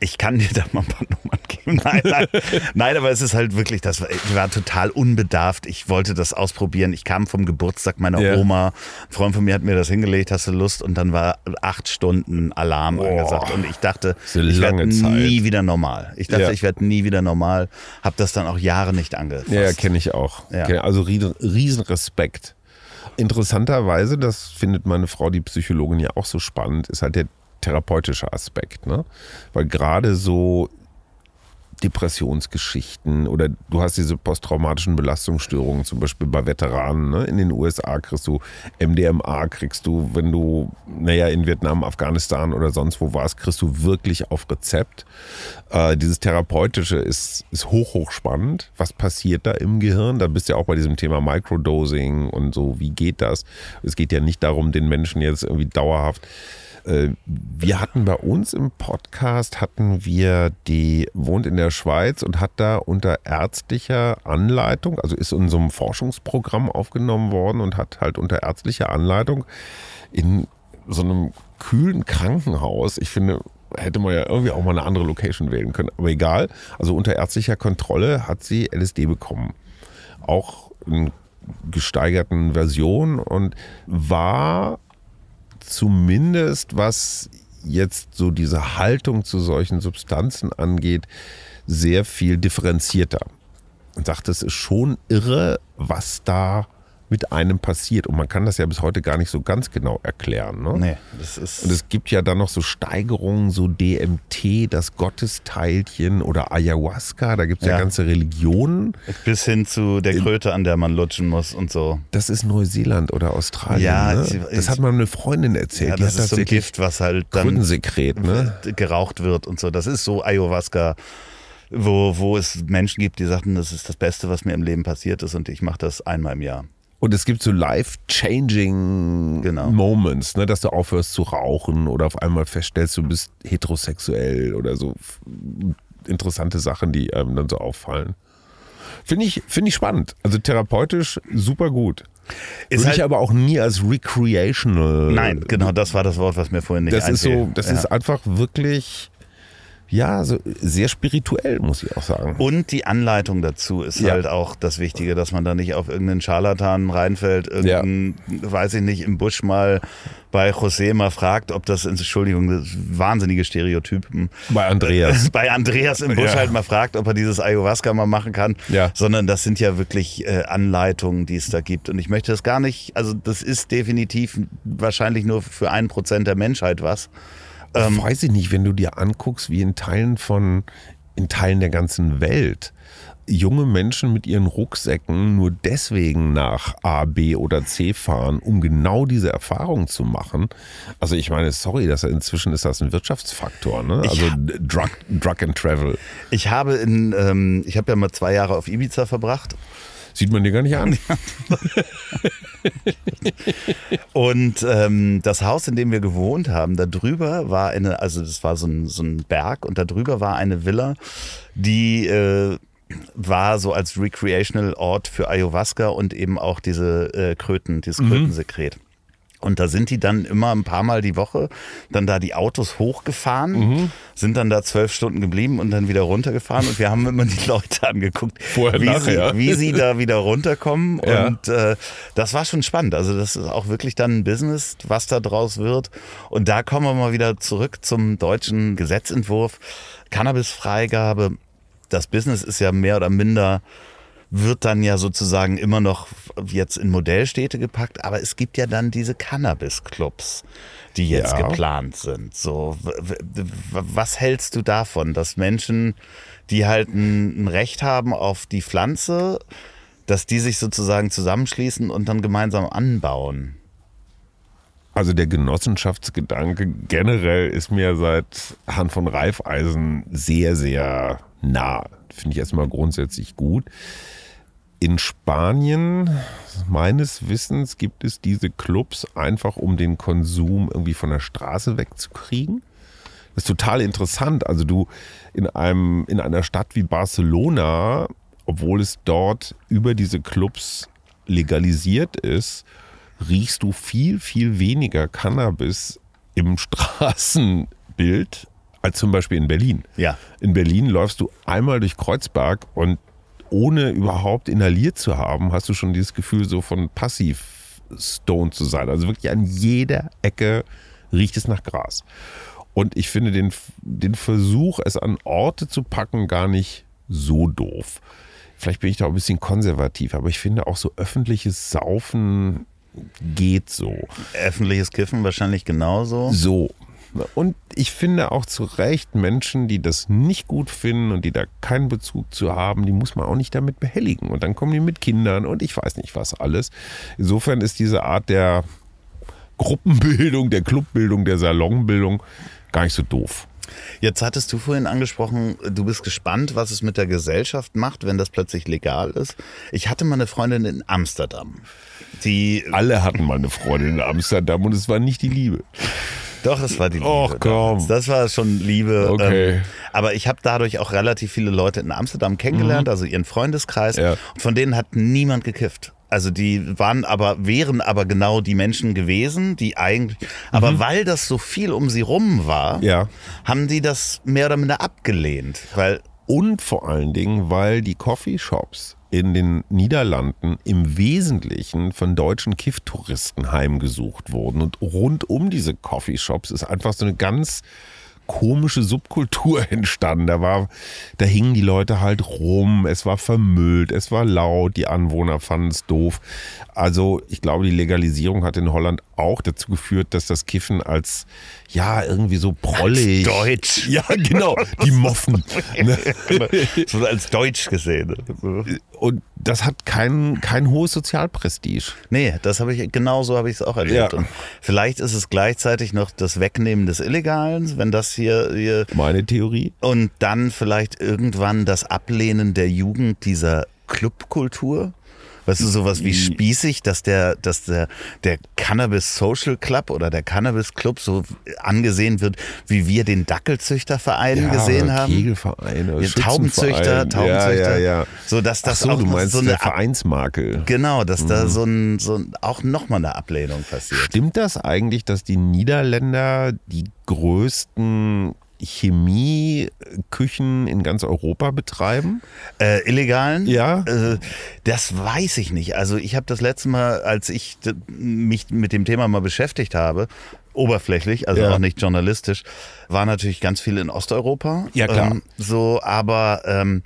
ich kann dir da mal ein paar Nummern geben. Nein, nein, *laughs* nein aber es ist halt wirklich, das war, ich war total unbedarft. Ich wollte das ausprobieren. Ich kam vom Geburtstag meiner ja. Oma. Ein Freund von mir hat mir das hingelegt, hast du Lust? Und dann war acht Stunden Alarm oh, angesagt. Und ich dachte, ich werde nie wieder normal. Ich dachte, ja. ich werde nie wieder normal. Hab das dann auch Jahre nicht angefasst. Ja, kenne ich auch. Ja. Also riesen Respekt. Interessanterweise, das findet meine Frau, die Psychologin, ja auch so spannend, ist halt der therapeutischer Aspekt. Ne? Weil gerade so Depressionsgeschichten oder du hast diese posttraumatischen Belastungsstörungen, zum Beispiel bei Veteranen. Ne? In den USA kriegst du MDMA, kriegst du, wenn du, naja, in Vietnam, Afghanistan oder sonst wo warst, kriegst du wirklich auf Rezept. Äh, dieses Therapeutische ist, ist hoch, hoch spannend. Was passiert da im Gehirn? Da bist du ja auch bei diesem Thema Microdosing und so, wie geht das? Es geht ja nicht darum, den Menschen jetzt irgendwie dauerhaft wir hatten bei uns im Podcast, hatten wir die, wohnt in der Schweiz und hat da unter ärztlicher Anleitung, also ist in so einem Forschungsprogramm aufgenommen worden und hat halt unter ärztlicher Anleitung in so einem kühlen Krankenhaus, ich finde, hätte man ja irgendwie auch mal eine andere Location wählen können, aber egal, also unter ärztlicher Kontrolle hat sie LSD bekommen. Auch in gesteigerten Versionen und war zumindest was jetzt so diese Haltung zu solchen Substanzen angeht, sehr viel differenzierter. Und sagt, es ist schon irre, was da mit einem passiert. Und man kann das ja bis heute gar nicht so ganz genau erklären. Ne? Nee, das ist und es gibt ja dann noch so Steigerungen, so DMT, das Gottesteilchen oder Ayahuasca, da gibt es ja. ja. ganze Religionen. Bis hin zu der Kröte, an der man lutschen muss und so. Das ist Neuseeland oder Australien. Ja, ne? das hat mal eine Freundin erzählt. Ja, das ist so ein Gift, was halt dann Krötensekret, ne? geraucht wird und so. Das ist so Ayahuasca wo, wo es Menschen gibt, die sagten, das ist das Beste, was mir im Leben passiert ist und ich mache das einmal im Jahr. Und es gibt so life-changing genau. Moments, ne, dass du aufhörst zu rauchen oder auf einmal feststellst, du bist heterosexuell oder so interessante Sachen, die einem dann so auffallen. Finde ich, find ich spannend. Also therapeutisch super gut. Ist Würde halt, ich aber auch nie als recreational. Nein, genau, das war das Wort, was mir vorhin nicht Das ist so, das ja. ist einfach wirklich ja, so sehr spirituell, muss ich auch sagen. Und die Anleitung dazu ist Ja. halt auch das Wichtige, dass man da nicht auf irgendeinen Scharlatan reinfällt, irgendeinen, weiß ich nicht, im Busch mal bei José mal fragt, ob das, Entschuldigung, das wahnsinnige Stereotypen. Bei Andreas. *laughs* Bei Andreas im Busch Ja. halt mal fragt, ob er dieses Ayahuasca mal machen kann. Ja. Sondern das sind ja wirklich äh, Anleitungen, die es da gibt. Und ich möchte das gar nicht, also das ist definitiv wahrscheinlich nur für ein Prozent der Menschheit was. Ähm, Weiß ich nicht, wenn du dir anguckst, wie in Teilen von, in Teilen der ganzen Welt junge Menschen mit ihren Rucksäcken nur deswegen nach A, B oder C fahren, um genau diese Erfahrung zu machen. Also ich meine, sorry, dass inzwischen ist das ein Wirtschaftsfaktor, ne? Also Drug, Drug and Travel. Ich habe in, ähm, ich habe ja mal zwei Jahre auf Ibiza verbracht Sieht man dir gar nicht an. Und ähm, das Haus, in dem wir gewohnt haben, da drüber war eine, also das war so ein, so ein Berg und da drüber war eine Villa, die äh, war so als Recreational Ort für Ayahuasca und eben auch diese äh, Kröten, dieses Krötensekret. Und da sind die dann immer ein paar Mal die Woche dann da die Autos hochgefahren, sind dann da zwölf Stunden geblieben und dann wieder runtergefahren. Und wir haben immer die Leute angeguckt, Vorher, wie, nachher. sie, wie sie da *laughs* wieder runterkommen. Ja. Und äh, das war schon spannend. Also das ist auch wirklich dann ein Business, was da draus wird. Und da kommen wir mal wieder zurück zum deutschen Gesetzentwurf. Cannabisfreigabe. Das Business ist ja mehr oder minder wird dann ja sozusagen immer noch jetzt in Modellstädte gepackt, aber es gibt ja dann diese Cannabis-Clubs, die jetzt Ja. geplant sind. So, was hältst du davon, dass Menschen, die halt ein, ein Recht haben auf die Pflanze, dass die sich sozusagen zusammenschließen und dann gemeinsam anbauen? Also der Genossenschaftsgedanke generell ist mir seit Hand von Reifeisen sehr, sehr nah. Finde ich erstmal grundsätzlich gut. In Spanien, meines Wissens, gibt es diese Clubs einfach, um den Konsum irgendwie von der Straße wegzukriegen. Das ist total interessant. Also du in einem, in einer Stadt wie Barcelona, obwohl es dort über diese Clubs legalisiert ist, riechst du viel, viel weniger Cannabis im *laughs* Straßenbild als zum Beispiel in Berlin. Ja. In Berlin läufst du einmal durch Kreuzberg und ohne überhaupt inhaliert zu haben, hast du schon dieses Gefühl so von passiv Stone zu sein. Also wirklich an jeder Ecke riecht es nach Gras. Und ich finde den, den Versuch, es an Orte zu packen, gar nicht so doof. Vielleicht bin ich da ein bisschen konservativ, aber ich finde auch so öffentliches Saufen geht so. Öffentliches Kiffen wahrscheinlich genauso. So. Und ich finde auch zu Recht Menschen, die das nicht gut finden und die da keinen Bezug zu haben, die muss man auch nicht damit behelligen. Und dann kommen die mit Kindern und ich weiß nicht was alles. Insofern ist diese Art der Gruppenbildung, der Clubbildung, der Salonbildung gar nicht so doof. Jetzt hattest du vorhin angesprochen, du bist gespannt, was es mit der Gesellschaft macht, wenn das plötzlich legal ist. Ich hatte mal eine Freundin in Amsterdam, die Alle hatten mal eine Freundin in Amsterdam und es war nicht die Liebe. Doch, es war die Liebe. Och, komm. Das war schon Liebe. Okay. Ähm, aber ich habe dadurch auch relativ viele Leute in Amsterdam kennengelernt, also ihren Freundeskreis. Mhm. Ja. Und von denen hat niemand gekifft. Also die waren aber, wären aber genau die Menschen gewesen, die eigentlich, aber weil das so viel um sie rum war, Mhm. Ja. haben die das mehr oder minder abgelehnt. Weil Und vor allen Dingen, weil die Coffeeshops in den Niederlanden im Wesentlichen von deutschen Kifftouristen heimgesucht wurden. Und rund um diese Coffeeshops ist einfach so eine ganz komische Subkultur *laughs* entstanden. Da war, da hingen die Leute halt rum, es war vermüllt, es war laut, die Anwohner fanden es doof. Also ich glaube, die Legalisierung hat in Holland auch dazu geführt, dass das Kiffen als ja irgendwie so prollig. Deutsch. Ja, genau, die Moffen. *laughs* Ne? so als deutsch gesehen. Und das hat kein, kein hohes Sozialprestige. Nee, das habe ich, genau so habe ich es auch erlebt. Ja. Und vielleicht ist es gleichzeitig noch das Wegnehmen des Illegalen, wenn das hier, hier Meine Theorie. und dann vielleicht irgendwann das Ablehnen der Jugend dieser Clubkultur. Weißt du, sowas wie spießig, dass der, dass der, der Cannabis Social Club oder der Cannabis Club so angesehen wird, wie wir den Dackelzüchterverein gesehen haben. Kegelvereine, Ja, Taubenzüchter. Taubenzüchter. Ja, ja, ja. So, dass das so, auch du meinst so eine Vereinsmakel. Genau, dass Mhm. da so ein, so ein, auch nochmal eine Ablehnung passiert. Stimmt das eigentlich, dass die Niederländer die größten Chemieküchen in ganz Europa betreiben? Äh, illegalen? Ja. Äh, das weiß ich nicht. Also ich habe das letzte Mal, als ich mich mit dem Thema mal beschäftigt habe, oberflächlich, also Ja. auch nicht journalistisch, war natürlich ganz viel in Osteuropa. Ja, klar. Ähm, so, aber ähm,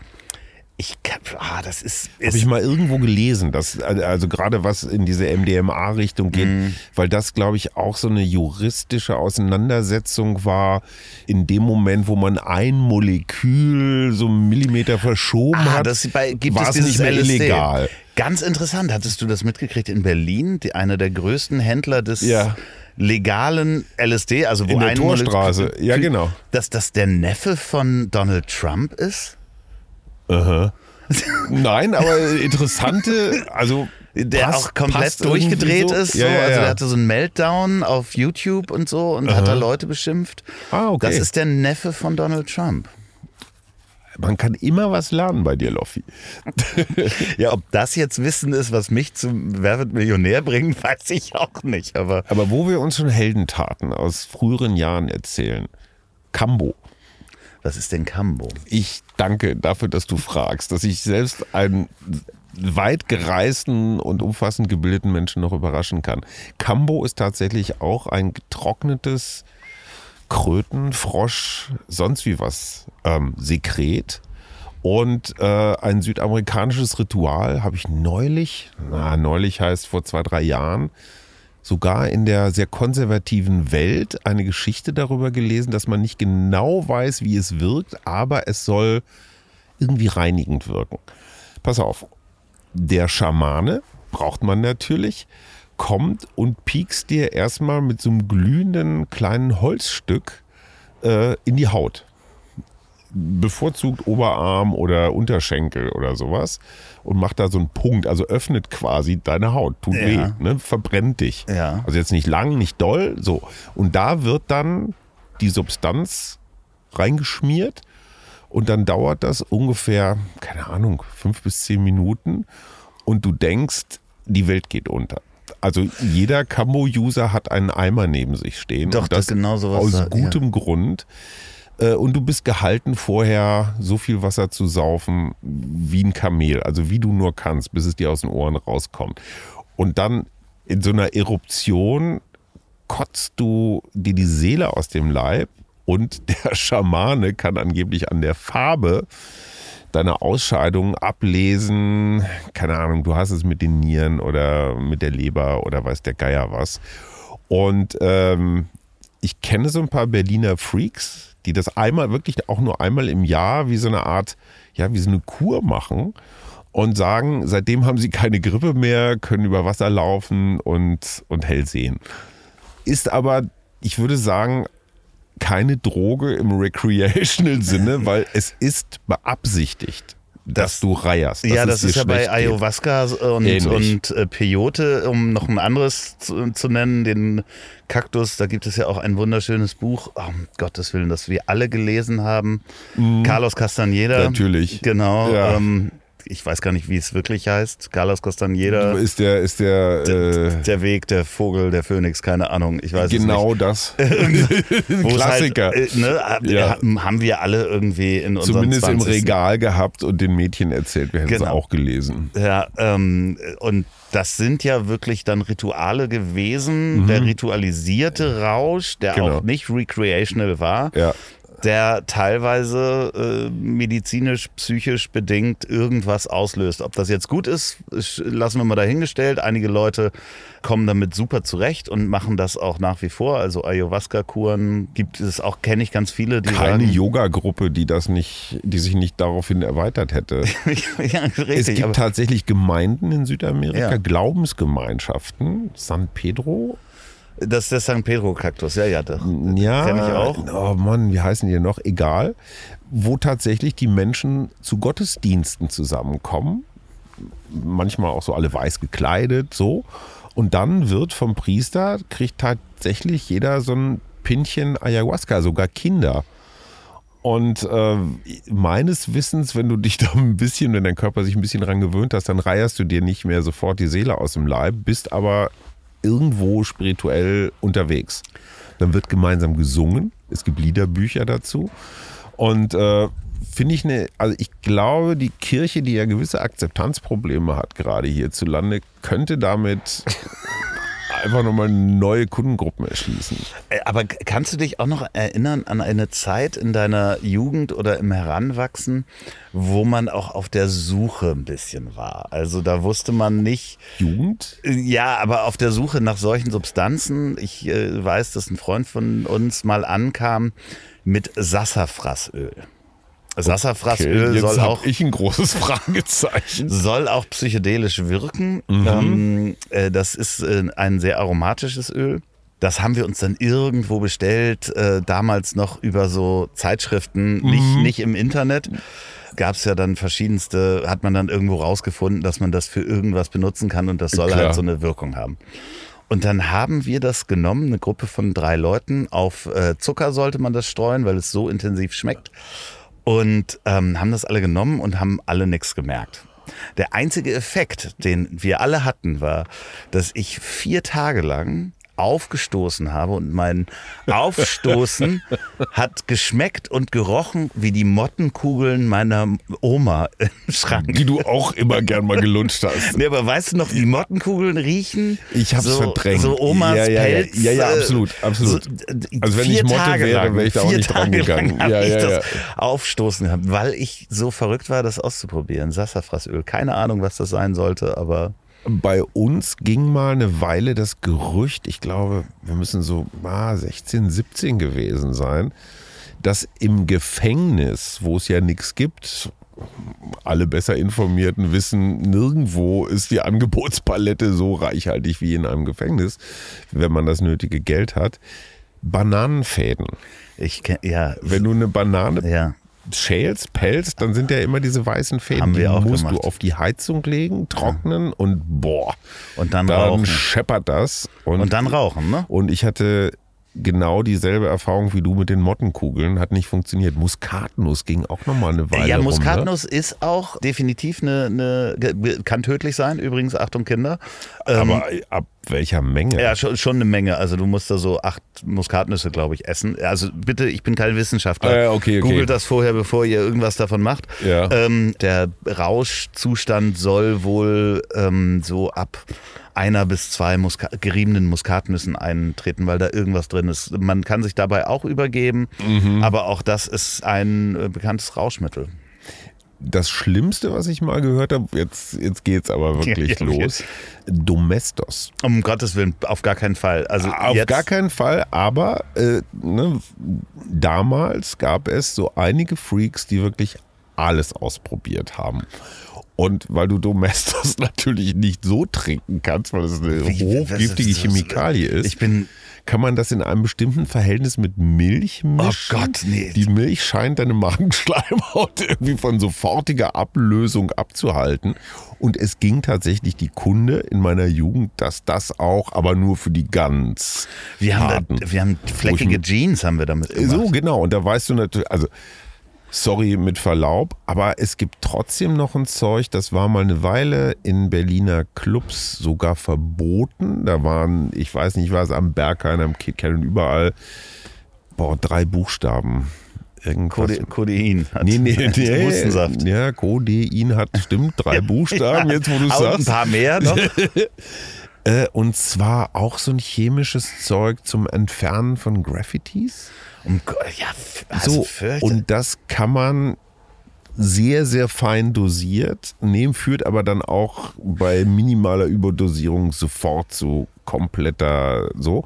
ich ah, das ist, ist Habe ich mal irgendwo gelesen, dass also gerade was in diese MDMA-Richtung geht, Mhm. weil das, glaube ich, auch so eine juristische Auseinandersetzung war, in dem Moment, wo man ein Molekül so einen Millimeter verschoben Ah, hat, das bei, gibt war es nicht mehr LSD. illegal. Ganz interessant. Hattest du das mitgekriegt in Berlin? Die, einer der größten Händler des Ja. legalen LSD, also wo In der ein Torstraße. Ja, genau. Dass das der Neffe von Donald Trump ist? Nein, aber interessante, also Der passt- auch komplett durchgedreht so. ist. So. Ja, ja, Also ja. der hatte so einen Meltdown auf YouTube und so und hat da Leute beschimpft. Ah, okay. Das ist der Neffe von Donald Trump. Man kann immer was lernen bei dir, Loffi. *laughs* Ja, ob das jetzt Wissen ist, was mich zum Wer wird Millionär bringt, *laughs* weiß ich auch nicht. Aber Aber wo wir uns schon Heldentaten aus früheren Jahren erzählen. Cambo. Was ist denn Cambo? Ich danke dafür, dass du fragst, dass ich selbst einen weit gereisten und umfassend gebildeten Menschen noch überraschen kann. Cambo ist tatsächlich auch ein getrocknetes Kröten, Frosch, sonst wie was ähm, Sekret. Und äh, ein südamerikanisches Ritual habe ich neulich, na, neulich heißt vor zwei, drei Jahren, sogar in der sehr konservativen Welt eine Geschichte darüber gelesen, dass man nicht genau weiß, wie es wirkt, aber es soll irgendwie reinigend wirken. Pass auf, der Schamane, braucht man natürlich, kommt und piekst dir erstmal mit so einem glühenden kleinen Holzstück äh, in die Haut. Bevorzugt Oberarm oder Unterschenkel oder sowas und macht da so einen Punkt, also öffnet quasi deine Haut, tut Ja. weh, ne? verbrennt dich. Ja. Also jetzt nicht lang, nicht doll, so. Und da wird dann die Substanz reingeschmiert und dann dauert das ungefähr, keine Ahnung, fünf bis zehn Minuten und du denkst, die Welt geht unter. Also jeder Cambo-User hat einen Eimer neben sich stehen. Doch, und das das genau sowas Aus da- ja. gutem Grund. Äh, Und du bist gehalten, vorher so viel Wasser zu saufen wie ein Kamel. Also wie du nur kannst, bis es dir aus den Ohren rauskommt. Und dann in so einer Eruption kotzt du dir die Seele aus dem Leib und *laughs* der Schamane kann angeblich an der Farbe deiner Ausscheidungen ablesen, keine Ahnung, du hast es mit den Nieren oder mit der Leber oder weiß der Geier was. Und ähm, ich kenne so ein paar Berliner Freaks, die das einmal, wirklich auch nur einmal im Jahr wie so eine Art, ja, wie so eine Kur machen und sagen, seitdem haben sie keine Grippe mehr, können über Wasser laufen und, und hell sehen. Ist aber, ich würde sagen, keine Droge im recreational Sinne, *laughs* weil es ist beabsichtigt, dass Das- du reierst. dass ja, es das ist ja bei geht. Ayahuasca und, Ähnlich. und äh, Peyote, um noch ein anderes zu, zu nennen, den Kaktus. Da gibt es ja auch ein wunderschönes Buch, oh, um Gottes Willen, das wir alle gelesen haben. Carlos Castaneda. Mhm. Natürlich. Genau. Ja. Ähm, ich weiß gar nicht, wie es wirklich heißt. Carlos Castaneda. Ist der, ist der, äh, der Weg, der Vogel, der Phönix, keine Ahnung. Ich weiß genau das. *laughs* es es *laughs* Klassiker. Halt, ne, Ja. Haben wir alle irgendwie in unseren Zumindest im 20. Regal gehabt und den Mädchen erzählt, wir hätten es Genau. auch gelesen. Ja, ähm, und das sind ja wirklich dann Rituale gewesen, der ritualisierte Rausch, der Mhm. Genau. auch nicht recreational war, Ja. Der teilweise äh, medizinisch, psychisch bedingt irgendwas auslöst. Ob das jetzt gut ist, lassen wir mal dahingestellt. Einige Leute kommen damit super zurecht und machen das auch nach wie vor. Also Ayahuasca-Kuren gibt es auch, kenne ich ganz viele, die Keine Yoga-Gruppe, die das nicht, die sich nicht daraufhin erweitert hätte. *laughs* ja, richtig, es gibt tatsächlich Gemeinden in Südamerika, Ja. Glaubensgemeinschaften. San Pedro? Das ist der San Pedro-Kaktus, ja, ja, doch. Ja. Kenn ich auch. Oh Mann, wie heißen die noch? Egal. Wo tatsächlich die Menschen zu Gottesdiensten zusammenkommen. Manchmal auch so alle weiß gekleidet, so. Und dann wird vom Priester, kriegt tatsächlich jeder so ein Pinchen Ayahuasca, sogar Kinder. Und äh, meines Wissens, wenn du dich da ein bisschen, wenn dein Körper sich ein bisschen dran gewöhnt hast, dann reierst du dir nicht mehr sofort die Seele aus dem Leib, bist aber irgendwo spirituell unterwegs. Dann wird gemeinsam gesungen Es gibt Liederbücher dazu. Und äh, finde ich eine, also ich glaube, die Kirche, die ja gewisse Akzeptanzprobleme hat, gerade hierzulande, könnte damit *laughs* einfach nochmal neue Kundengruppen erschließen. Äh, aber kannst du dich auch noch erinnern an eine Zeit in deiner Jugend oder im Heranwachsen, wo man auch auf der Suche ein bisschen war? Also da wusste man nicht. Jugend? Ja, aber auf der Suche nach solchen Substanzen. Ich äh, weiß, dass ein Freund von uns mal ankam mit Sassafrasöl. Sassafrasöl okay, soll auch. Ich ein großes *laughs* Fragezeichen. Soll auch psychedelisch wirken. Mhm. Ähm, äh, das ist äh, ein sehr aromatisches Öl. Das haben wir uns dann irgendwo bestellt, äh, damals noch über so Zeitschriften, mhm. nicht, nicht im Internet. Gab es ja dann verschiedenste, hat man dann irgendwo rausgefunden, dass man das für irgendwas benutzen kann und das soll Klar. halt so eine Wirkung haben. Und dann haben wir das genommen, eine Gruppe von drei Leuten. Auf äh, Zucker sollte man das streuen, weil es so intensiv schmeckt und ähm, haben das alle genommen und haben alle nichts gemerkt. Der einzige Effekt, den wir alle hatten, war, dass ich vier Tage lang aufgestoßen habe und mein Aufstoßen *laughs* hat geschmeckt und gerochen wie die Mottenkugeln meiner Oma im Schrank. Die du auch immer gern mal gelutscht hast. *laughs* Nee, aber weißt du noch, wie Mottenkugeln riechen? Ich hab's so, verdrängt. So Omas ja, ja, Pelz. Ja, ja, absolut, absolut. So, also wenn ich Motte Tage wäre, wäre ich da auch nicht dran gegangen. Ja, ja, ich das Aufstoßen gehabt, weil ich so verrückt war, das auszuprobieren. Sassafrasöl. Keine Ahnung, was das sein sollte, aber bei uns ging mal eine Weile das Gerücht, ich glaube, wir müssen so ah, 16, 17 gewesen sein, dass im Gefängnis, wo es ja nichts gibt, alle besser informierten wissen, nirgendwo ist die Angebotspalette so reichhaltig wie in einem Gefängnis, wenn man das nötige Geld hat. Bananenfäden. Ich kenn, ja. Wenn du eine Banane ja schälst, pelzt, dann sind ja immer diese weißen Fäden. Haben wir die auch musst gemacht. du auf die Heizung legen, trocknen und boah. Und dann, dann rauchen. scheppert das. Und, und dann rauchen, ne? Und ich hatte genau dieselbe Erfahrung wie du mit den Mottenkugeln. Hat nicht funktioniert. Muskatnuss ging auch nochmal eine Weile. Ja, rum, Muskatnuss ne? ist auch definitiv eine, eine, kann tödlich sein, übrigens, Achtung Kinder. Aber ähm, ab welcher Menge? Ja, schon, schon eine Menge. Also du musst da so acht Muskatnüsse, glaube ich, essen. Also bitte, ich bin kein Wissenschaftler. Äh, okay, okay. Googelt das vorher, bevor ihr irgendwas davon macht. Ja. Ähm, der Rauschzustand soll wohl ähm, so ab einer bis zwei Muska geriebenen Muskatnüssen eintreten, weil da irgendwas drin ist. Man kann sich dabei auch übergeben, mhm. aber auch das ist ein äh, bekanntes Rauschmittel. Das Schlimmste, was ich mal gehört habe, jetzt, jetzt geht es aber wirklich *laughs* ja, okay. los. Domestos. Um Gottes Willen, auf gar keinen Fall. Also auf jetzt gar keinen Fall, aber äh, ne, damals gab es so einige Freaks, die wirklich alles ausprobiert haben. Und weil du Domestos *laughs* natürlich nicht so trinken kannst, weil es eine Wie, hochgiftige ist, Chemikalie ist, ich bin kann man das in einem bestimmten Verhältnis mit Milch mischen. Oh Gott, nee. Die Milch scheint deine Magenschleimhaut *laughs* irgendwie von sofortiger Ablösung abzuhalten. Und es ging tatsächlich die Kunde in meiner Jugend, dass das auch, aber nur für die ganz. Wir haben, da, wir haben fleckige Jeans haben wir damit gemacht. So, genau. Und da weißt du natürlich, also sorry mit Verlaub, aber es gibt trotzdem noch ein Zeug, das war mal eine Weile in Berliner Clubs sogar verboten. Da waren, ich weiß nicht was, am Berghain, am KitKat und überall, boah, drei Buchstaben. Irgendwas. Codein. Hat nee, nee, *laughs* nee. Hustensaft. Ja, Codein hat, stimmt, drei *laughs* Buchstaben, jetzt wo du sagst. ein paar mehr noch. *laughs* Äh, und zwar auch so ein chemisches Zeug zum Entfernen von Graffitis. Um, ja, also so, und das kann man sehr, sehr fein dosiert nehmen, führt aber dann auch bei minimaler Überdosierung sofort zu kompletter so.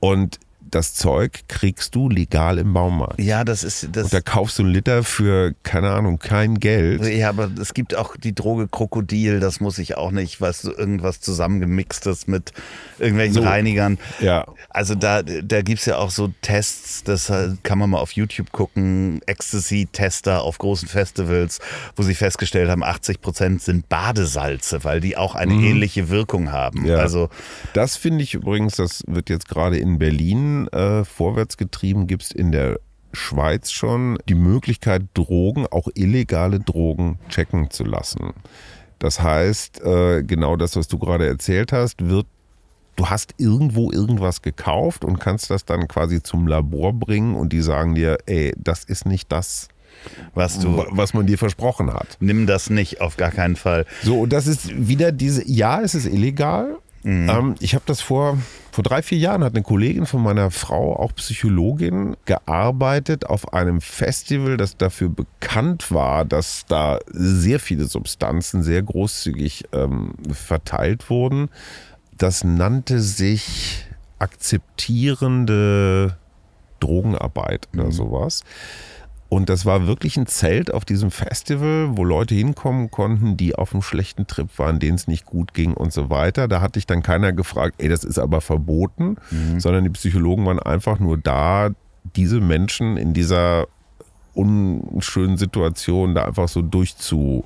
Und das Zeug kriegst du legal im Baumarkt. Ja, das ist das. Und da kaufst du einen Liter für, keine Ahnung, kein Geld. Ja, aber es gibt auch die Droge Krokodil, das muss ich auch nicht, was irgendwas zusammengemixtes mit irgendwelchen so, Reinigern. Ja. Also da, da gibt es ja auch so Tests, das kann man mal auf YouTube gucken, Ecstasy-Tester auf großen Festivals, wo sie festgestellt haben, 80 Prozent sind Badesalze, weil die auch eine mhm. ähnliche Wirkung haben. Ja. Also das finde ich übrigens, das wird jetzt gerade in Berlin äh, vorwärts getrieben, gibt es in der Schweiz schon die Möglichkeit, Drogen, auch illegale Drogen, checken zu lassen. Das heißt, äh, genau das, was du gerade erzählt hast, wird du hast irgendwo irgendwas gekauft und kannst das dann quasi zum Labor bringen und die sagen dir, ey, das ist nicht das, was du, was man dir versprochen hat. Nimm das nicht, auf gar keinen Fall. So, und das ist wieder diese, ja, es ist illegal. Mhm. Ähm, ich habe das vor, vor drei, vier Jahren hat eine Kollegin von meiner Frau, auch Psychologin, gearbeitet auf einem Festival, das dafür bekannt war, dass da sehr viele Substanzen sehr großzügig ähm, verteilt wurden. Das nannte sich akzeptierende Drogenarbeit oder mhm. sowas. Und das war wirklich ein Zelt auf diesem Festival, wo Leute hinkommen konnten, die auf einem schlechten Trip waren, denen es nicht gut ging und so weiter. Da hatte ich dann keiner gefragt, ey, das ist aber verboten, mhm. sondern die Psychologen waren einfach nur da, diese Menschen in dieser unschönen Situation da einfach so durchzu,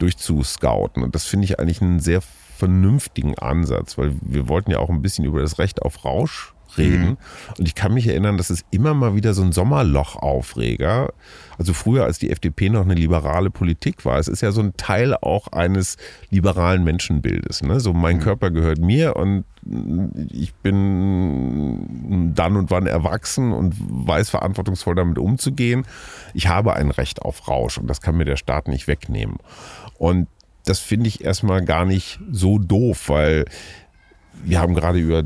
durchzuscouten. Und das finde ich eigentlich einen sehr vernünftigen Ansatz, weil wir wollten ja auch ein bisschen über das Recht auf Rausch reden. Mhm. Und ich kann mich erinnern, dass es immer mal wieder so ein Sommerloch-Aufreger, also früher als die FDP noch eine liberale Politik war, es ist ja so ein Teil auch eines liberalen Menschenbildes. Ne? So mein mhm. Körper gehört mir und ich bin dann und wann erwachsen und weiß verantwortungsvoll damit umzugehen. Ich habe ein Recht auf Rausch und das kann mir der Staat nicht wegnehmen. Und das finde ich erstmal gar nicht so doof, weil wir haben gerade über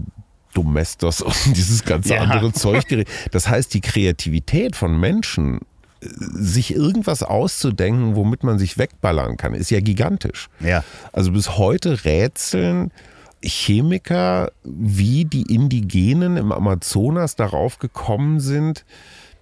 Domestos und *laughs* dieses ganze ja. andere Zeug. Das heißt, die Kreativität von Menschen, äh, sich irgendwas auszudenken, womit man sich wegballern kann, ist ja gigantisch. Ja. Also bis heute rätseln Chemiker, wie die Indigenen im Amazonas darauf gekommen sind,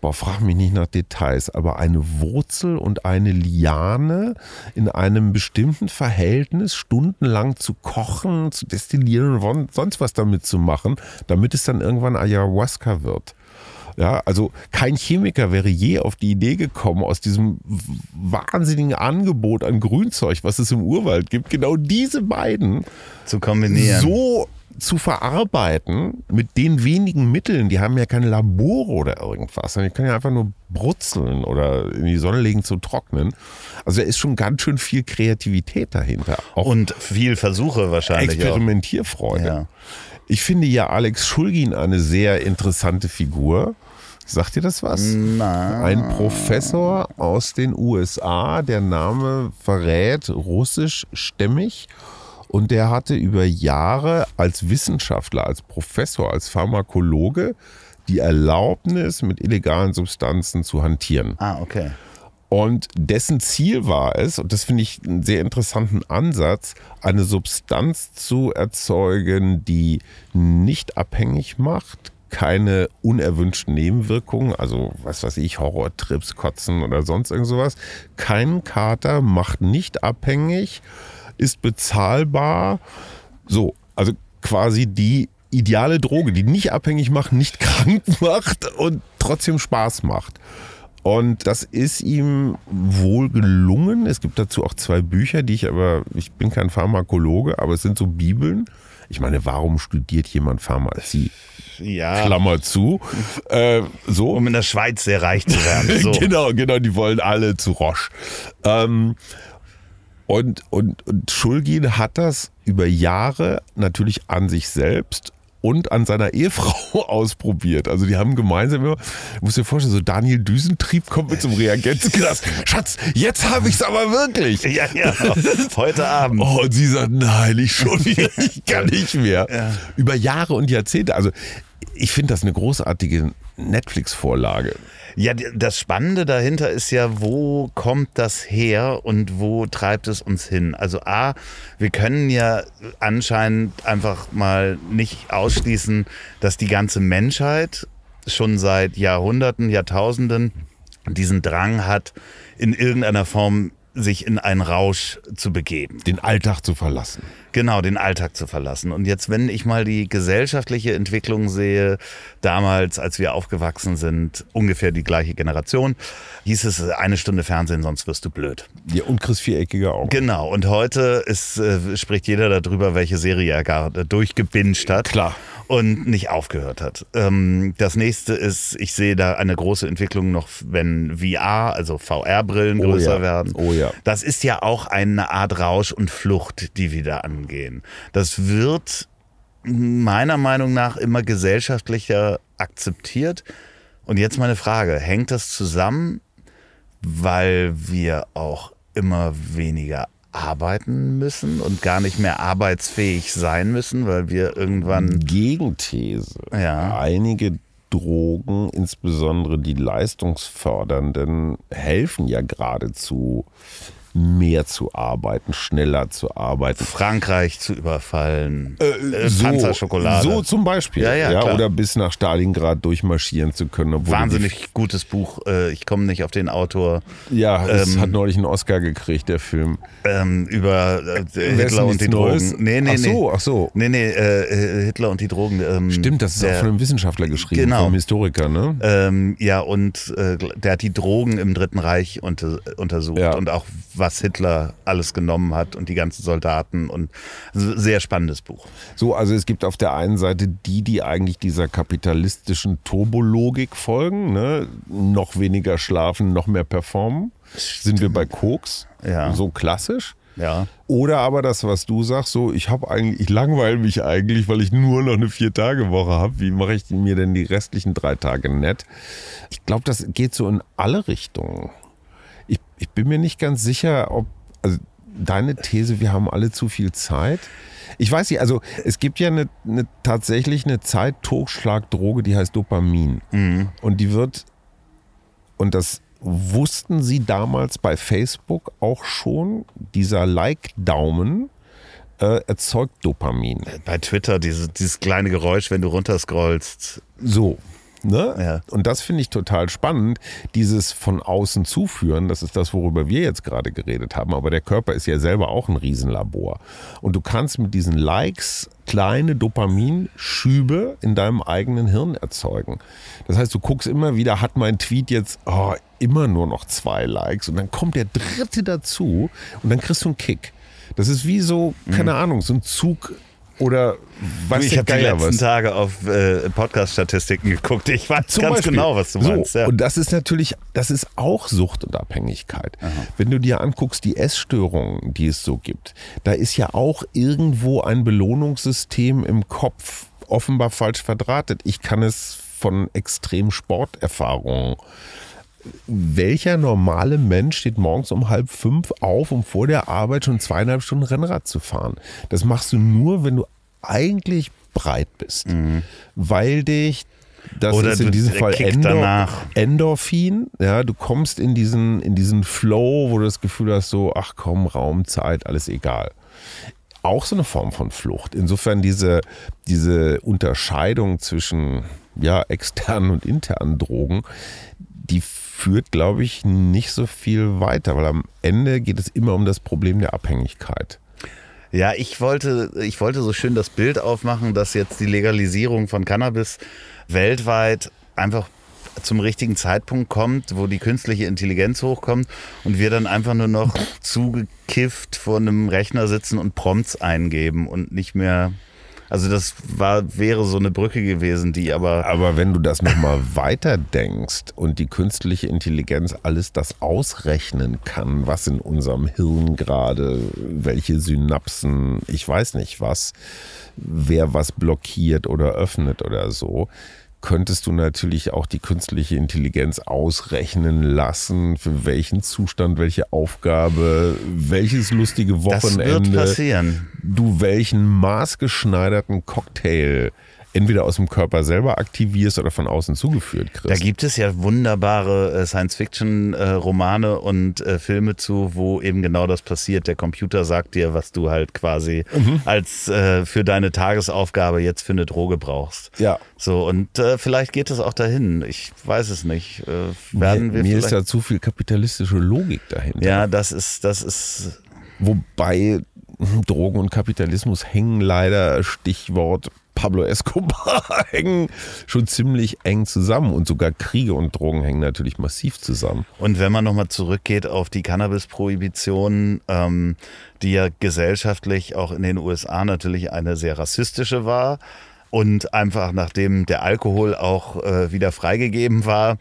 boah, frag mich nicht nach Details, aber eine Wurzel und eine Liane in einem bestimmten Verhältnis stundenlang zu kochen, zu destillieren und sonst was damit zu machen, damit es dann irgendwann Ayahuasca wird. Ja, also kein Chemiker wäre je auf die Idee gekommen, aus diesem wahnsinnigen Angebot an Grünzeug, was es im Urwald gibt, genau diese beiden zu kombinieren. So zu verarbeiten mit den wenigen Mitteln, die haben ja keine Labore oder irgendwas, sondern die können ja einfach nur brutzeln oder in die Sonne legen zu trocknen. Also da ist schon ganz schön viel Kreativität dahinter. Auch Und viel Versuche wahrscheinlich. Experimentierfreude. Ja. Ich finde ja Alex Schulgin eine sehr interessante Figur. Sagt dir das was? Na. Ein Professor aus den USA, der Name verrät, russischstämmig und der hatte über Jahre als Wissenschaftler, als Professor, als Pharmakologe die Erlaubnis, mit illegalen Substanzen zu hantieren. Ah, okay. Und dessen Ziel war es, und das finde ich einen sehr interessanten Ansatz, eine Substanz zu erzeugen, die nicht abhängig macht, keine unerwünschten Nebenwirkungen, also was weiß ich, Horrortrips, Kotzen oder sonst irgend sowas. Kein Kater macht nicht abhängig ist bezahlbar. So, also quasi die ideale Droge, die nicht abhängig macht, nicht *laughs* krank macht und trotzdem Spaß macht. Und das ist ihm wohl gelungen. Es gibt dazu auch zwei Bücher, die ich aber, ich bin kein Pharmakologe, aber es sind so Bibeln. Ich meine, warum studiert jemand Pharmazie? Ja. Klammer zu. Äh, so. Um in der Schweiz sehr reich zu werden. *laughs* So. genau, genau, die wollen alle zu Roche. Ähm, und, und, und Schulgin hat das über Jahre natürlich an sich selbst und an seiner *laughs* Ehefrau ausprobiert. Also die haben gemeinsam immer, ich muss dir vorstellen, so Daniel Düsentrieb kommt mit einem Reagenzglas. *laughs* Schatz, jetzt habe ich es aber wirklich. Ja, ja, *laughs* heute Abend. Oh, und sie sagt, nein, ich schon wieder, ich kann nicht mehr. Ja. Über Jahre und Jahrzehnte. Also ich finde das eine großartige Netflix-Vorlage. Ja, das Spannende dahinter ist ja, wo kommt das her und wo treibt es uns hin? Also A, wir können ja anscheinend einfach mal nicht ausschließen, dass die ganze Menschheit schon seit Jahrhunderten, Jahrtausenden diesen Drang hat, in irgendeiner Form sich in einen Rausch zu begeben. Den Alltag zu verlassen. Genau, den Alltag zu verlassen. Und jetzt, wenn ich mal die gesellschaftliche Entwicklung sehe, damals, als wir aufgewachsen sind, ungefähr die gleiche Generation, hieß es eine Stunde Fernsehen, sonst wirst du blöd. Ja, und Chris Viereckige auch. Genau, und heute ist, äh, spricht jeder darüber, welche Serie er gar durchgebinscht hat. Klar und nicht aufgehört hat. Ähm, das nächste ist, ich sehe da eine große Entwicklung noch, wenn VR, also VR-Brillen oh größer ja. werden. Oh ja. Das ist ja auch eine Art Rausch und Flucht, die wieder angehen. Das wird meiner Meinung nach immer gesellschaftlicher akzeptiert. Und jetzt meine Frage, hängt das zusammen, weil wir auch immer weniger arbeiten müssen und gar nicht mehr arbeitsfähig sein müssen, weil wir irgendwann... Gegenthese. Ja. Einige Drogen, insbesondere die leistungsfördernden, helfen ja geradezu mehr zu arbeiten, schneller zu arbeiten. Frankreich zu überfallen, äh, so, Panzerschokolade. So zum Beispiel. Ja, ja, klar. oder bis nach Stalingrad durchmarschieren zu können. Wahnsinnig gutes Buch. Äh, Ich komme nicht auf den Autor. Ja, es Ähm, hat neulich einen Oscar gekriegt, der Film. Ähm, über äh, ist Hitler und die Neues? Drogen. Nee, nee, ach so, ach so. nee. Nee, äh, Hitler und die Drogen. Ähm, Stimmt, das ist der, auch von einem Wissenschaftler geschrieben, Genau. von einem Historiker, ne? Ähm, ja, und äh, der hat die Drogen im Dritten Reich unter, untersucht Ja. und auch was Hitler alles genommen hat und die ganzen Soldaten und also sehr spannendes Buch. So, also es gibt auf der einen Seite die, die eigentlich dieser kapitalistischen Turbologik folgen, ne? noch weniger schlafen, noch mehr performen. Sind wir bei Koks? Ja. So klassisch? Ja. Oder aber das, was du sagst, so ich habe eigentlich, ich langweile mich eigentlich, weil ich nur noch eine Vier-Tage-Woche habe. Wie mache ich mir denn die restlichen drei Tage nett? Ich glaube, das geht so in alle Richtungen. Ich, bin mir nicht ganz sicher, ob also deine These, wir haben alle zu viel Zeit. Ich weiß nicht, also es gibt ja eine, eine tatsächlich eine Zeit-Totschlagdroge, die heißt Dopamin. Und die wird, und das wussten sie damals bei Facebook auch schon, dieser Like-Daumen äh, erzeugt Dopamin. Bei Twitter diese, dieses kleine Geräusch, wenn du runterscrollst. So. Ne? Ja. Und das finde ich total spannend, dieses von außen zuführen, das ist das, worüber wir jetzt gerade geredet haben, aber der Körper ist ja selber auch ein Riesenlabor. Und du kannst mit diesen Likes kleine Dopaminschübe in deinem eigenen Hirn erzeugen. Das heißt, du guckst immer wieder, hat mein Tweet jetzt oh, immer nur noch zwei Likes und dann kommt der dritte dazu und dann kriegst du einen Kick. Das ist wie so, keine Ahnung, so ein Zug oder was ich habe die letzten was. Tage auf äh, Podcast-Statistiken geguckt. Ich weiß Zum ganz Beispiel. genau, was du so, meinst. Ja. Und das ist natürlich, das ist auch Sucht und Abhängigkeit. Wenn du dir anguckst, die Essstörungen, die es so gibt, da ist ja auch irgendwo ein Belohnungssystem im Kopf offenbar falsch verdrahtet. Ich kann es von extrem Sporterfahrungen welcher normale Mensch steht morgens um halb fünf auf, um vor der Arbeit schon zweieinhalb Stunden Rennrad zu fahren? Das machst du nur, wenn du eigentlich breit bist, weil dich das Mhm. Oder ist in diesem Fall Endor. Endorphin. Ja, du kommst in diesen, in diesen Flow, wo du das Gefühl hast, so, ach komm, Raum, Zeit, alles egal auch so eine Form von Flucht. Insofern diese, diese Unterscheidung zwischen ja, *laughs* externen und internen Drogen, die führt, glaube ich, nicht so viel weiter, weil am Ende geht es immer um das Problem der Abhängigkeit. Ja, ich wollte, ich wollte so schön das Bild aufmachen, dass jetzt die Legalisierung von Cannabis weltweit einfach zum richtigen Zeitpunkt kommt, wo die künstliche Intelligenz hochkommt und wir dann einfach nur noch zugekifft vor einem Rechner sitzen und Prompts eingeben und nicht mehr. Also das war, wäre so eine Brücke gewesen, die aber Aber wenn du das nochmal weiter denkst und die künstliche Intelligenz alles das ausrechnen kann, was in unserem Hirn gerade, welche Synapsen, ich weiß nicht was, wer was blockiert oder öffnet oder so, könntest du natürlich auch die künstliche Intelligenz ausrechnen lassen, für welchen Zustand, welche Aufgabe, welches lustige Wochenende passieren. du welchen maßgeschneiderten Cocktail entweder aus dem Körper selber aktivierst oder von außen zugeführt Da kriegst. gibt es ja wunderbare äh, Science-Fiction-Romane und äh, Filme zu, wo eben genau das passiert. Der Computer sagt dir, was du halt quasi Mhm. als äh, für deine Tagesaufgabe jetzt für eine Droge brauchst. ja, So, und äh, vielleicht geht es auch dahin. Ich weiß es nicht. Äh, mir, werden wir mir ist da zu viel kapitalistische Logik dahinter. ja, das ist, das ist. Wobei hm, Drogen und Kapitalismus hängen leider, Stichwort Pablo Escobar, *laughs* hängen schon ziemlich eng zusammen. Und sogar Kriege und Drogen hängen natürlich massiv zusammen. Und wenn man nochmal zurückgeht auf die Cannabis-Prohibition, ähm, die ja gesellschaftlich auch in den USA natürlich eine sehr rassistische war und einfach nachdem der Alkohol auch äh, wieder freigegeben war,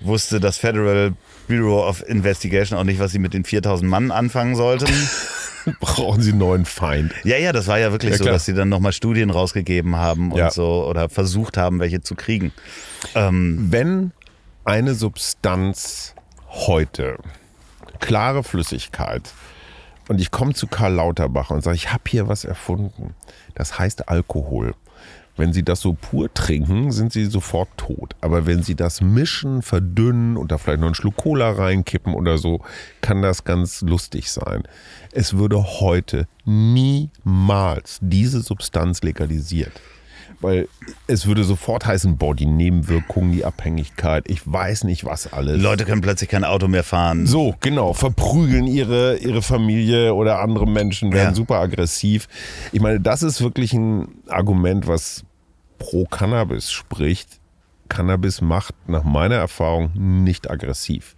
wusste das Federal Bureau of Investigation auch nicht, was sie mit den 4000 Mann anfangen sollten. *laughs* brauchen sie einen neuen Feind. Ja, ja, das war ja wirklich Ja, so, dass sie dann nochmal Studien rausgegeben haben und Ja. so oder versucht haben, welche zu kriegen. Ähm, Wenn eine Substanz heute, klare Flüssigkeit, und ich komme zu Karl Lauterbach und sage, ich habe hier was erfunden. Das heißt Alkohol. Wenn Sie das so pur trinken, sind Sie sofort tot. Aber wenn Sie das mischen, verdünnen und da vielleicht noch einen Schluck Cola reinkippen oder so, kann das ganz lustig sein. Es würde heute niemals diese Substanz legalisiert. Weil es würde sofort heißen, boah, die Nebenwirkungen, die Abhängigkeit, ich weiß nicht was alles. Leute können plötzlich kein Auto mehr fahren. So, genau, verprügeln ihre, ihre Familie oder andere Menschen, werden Ja. super aggressiv. Ich meine, das ist wirklich ein Argument, was pro Cannabis spricht. Cannabis macht nach meiner Erfahrung nicht aggressiv.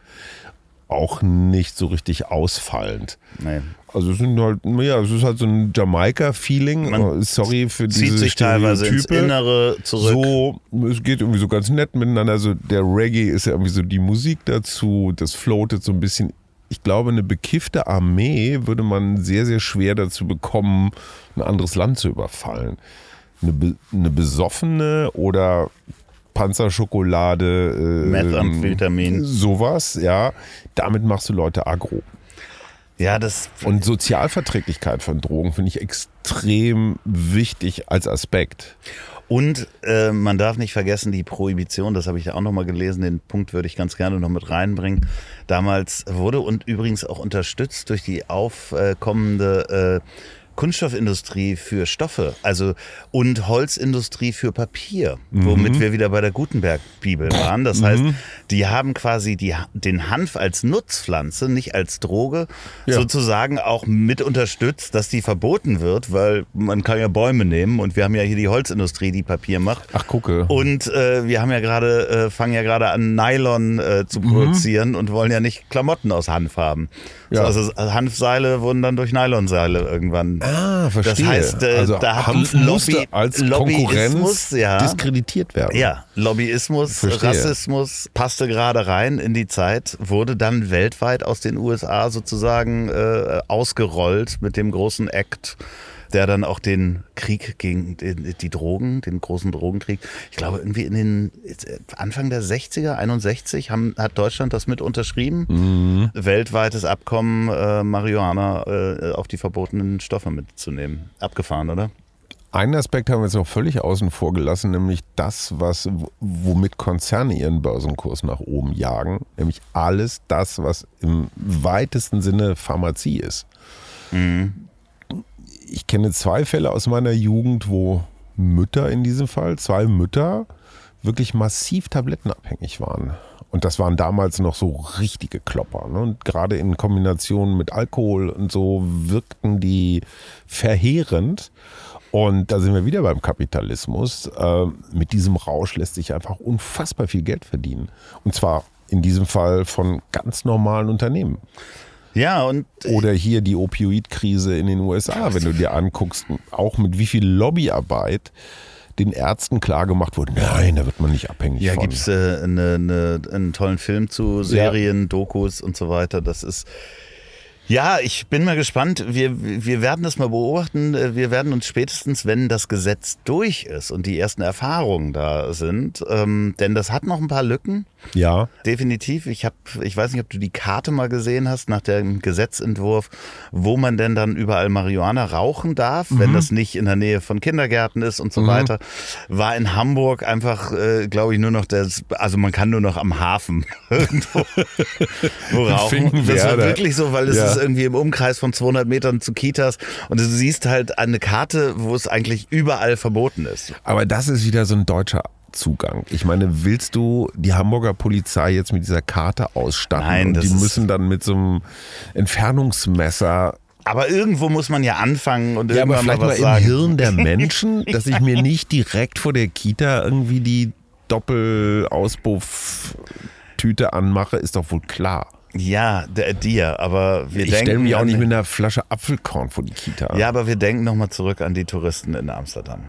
Auch nicht so richtig ausfallend. Nee. Also es sind halt, ja, es ist halt so ein Jamaika-Feeling. Man Oh, Sorry für diese Zieht sich teilweise ins Stereotype. Innere zurück. So, es geht irgendwie so ganz nett miteinander. Also der Reggae ist ja irgendwie so die Musik dazu, das floatet so ein bisschen. Ich glaube, eine bekiffte Armee würde man sehr, sehr schwer dazu bekommen, ein anderes Land zu überfallen. Eine, be eine besoffene oder Panzerschokolade, äh, Methamphetamin. sowas, ja, damit machst du Leute aggro. Ja, das. Und Sozialverträglichkeit von Drogen finde ich extrem wichtig als Aspekt. Und äh, man darf nicht vergessen, die Prohibition, das habe ich ja auch nochmal gelesen, den Punkt würde ich ganz gerne noch mit reinbringen. Damals wurde und übrigens auch unterstützt durch die aufkommende äh, Kunststoffindustrie für Stoffe, also und Holzindustrie für Papier, womit wir wieder bei der Gutenberg-Bibel waren. Das heißt, die haben quasi die, den Hanf als Nutzpflanze, nicht als Droge, Ja. sozusagen auch mit unterstützt, dass die verboten wird, weil man kann ja Bäume nehmen und wir haben ja hier die Holzindustrie, die Papier macht. Ach, gucke. Und äh, wir haben ja gerade, äh, fangen ja gerade an, Nylon äh, zu produzieren und wollen ja nicht Klamotten aus Hanf haben. Ja. So, also Hanfseile wurden dann durch Nylonseile irgendwann. Ah, verstehe. Das heißt, äh, also da hat Hanf Lobby- musste als Lobbyismus, Konkurrenz ja. diskreditiert werden. Ja, Lobbyismus, Verstehe. Rassismus passte gerade rein in die Zeit, wurde dann weltweit aus den USA sozusagen äh, ausgerollt mit dem großen Act, der dann auch den Krieg gegen die, Drogen, den großen Drogenkrieg, ich glaube irgendwie in den äh, Anfang der 60er, 61, haben, hat Deutschland das mit unterschrieben. Mhm. Weltweites Abkommen, äh, Marihuana äh, auf die verbotenen Stoffe mitzunehmen. Abgefahren, oder? Einen Aspekt haben wir jetzt noch völlig außen vor gelassen, nämlich das, was, womit Konzerne ihren Börsenkurs nach oben jagen, nämlich alles das, was im weitesten Sinne Pharmazie ist. Ich kenne zwei Fälle aus meiner Jugend, wo Mütter in diesem Fall, zwei Mütter, wirklich massiv tablettenabhängig waren. Und das waren damals noch so richtige Klopper. Ne? Und gerade in Kombination mit Alkohol und so wirkten die verheerend. Und da sind wir wieder beim Kapitalismus. Ähm, mit diesem Rausch lässt sich einfach unfassbar viel Geld verdienen. Und zwar in diesem Fall von ganz normalen Unternehmen. Ja, und Oder hier die Opioidkrise in den USA, wenn du dir anguckst, auch mit wie viel Lobbyarbeit den Ärzten klargemacht wurde, nein, da wird man nicht abhängig Ja, von. gibt es äh, eine, eine, einen tollen Film zu Serien, Dokus und so weiter. Das ist. Ja, ich bin mal gespannt. Wir, wir werden das mal beobachten. Wir werden uns spätestens, wenn das Gesetz durch ist und die ersten Erfahrungen da sind, ähm, denn das hat noch ein paar Lücken. Ja, Definitiv. Ich habe, ich weiß nicht, ob du die Karte mal gesehen hast nach dem Gesetzentwurf, wo man denn dann überall Marihuana rauchen darf, wenn das nicht in der Nähe von Kindergärten ist und so weiter. War in Hamburg einfach, äh, glaube ich, nur noch das, also man kann nur noch am Hafen *laughs* irgendwo *laughs* wo rauchen. Das war wirklich so, weil es Ja. ist irgendwie im Umkreis von 200 Metern zu Kitas und du siehst halt eine Karte, wo es eigentlich überall verboten ist. aber das ist wieder so ein deutscher Zugang. Ich meine, willst du die Hamburger Polizei jetzt mit dieser Karte ausstatten Nein, und die müssen dann mit so einem Entfernungsmesser Aber irgendwo muss man ja anfangen und Ja, aber irgendwann vielleicht mal mal was im sagen. Hirn der *laughs* Menschen, dass ich mir nicht direkt vor der Kita irgendwie die Doppelauspuff-Tüte anmache, ist doch wohl klar. Ja, der, dir, aber wir Ich denken. stelle mich auch nicht mit einer Flasche Apfelkorn vor die Kita. Ja, aber wir denken nochmal zurück an die Touristen in Amsterdam.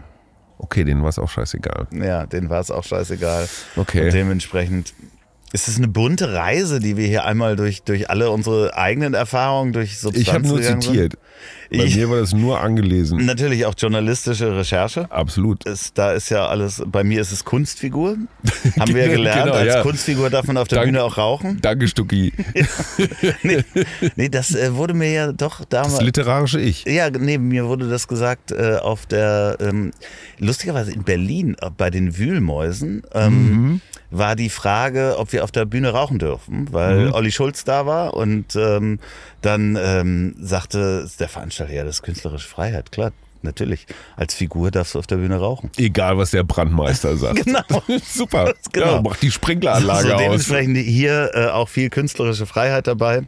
Okay, denen war es auch scheißegal. Ja, denen war es auch scheißegal. Okay. Und dementsprechend, Es ist eine bunte Reise, die wir hier einmal durch, durch alle unsere eigenen Erfahrungen, durch Substanzen Ich habe nur gegangen sind. Bei Ich- mir war das nur angelesen. Natürlich auch journalistische Recherche. Absolut. Es, da ist ja alles, bei mir ist es Kunstfigur. *laughs* Haben wir ja gelernt. Genau, Als ja. Kunstfigur darf man auf der Dank- Bühne auch rauchen. Danke, Stucki. *laughs* Nee, nee das äh, wurde mir ja doch Das damals. literarische Ich. Ja, nee, mir wurde das gesagt äh, auf der, ähm, lustigerweise in Berlin, äh, bei den Wühlmäusen, ähm, war die Frage, ob wir auf der Bühne rauchen dürfen, weil Olli Schulz da war und ähm, dann ähm, sagte der Veranstalter, ja, das ist künstlerische Freiheit, klar. Natürlich, als Figur darfst du auf der Bühne rauchen. Egal, was der Brandmeister *laughs* sagt. Genau. *laughs* Super. *laughs* Genau. Ja, mach die Sprinkleranlage so, aus. dementsprechend hier äh, auch viel künstlerische Freiheit dabei.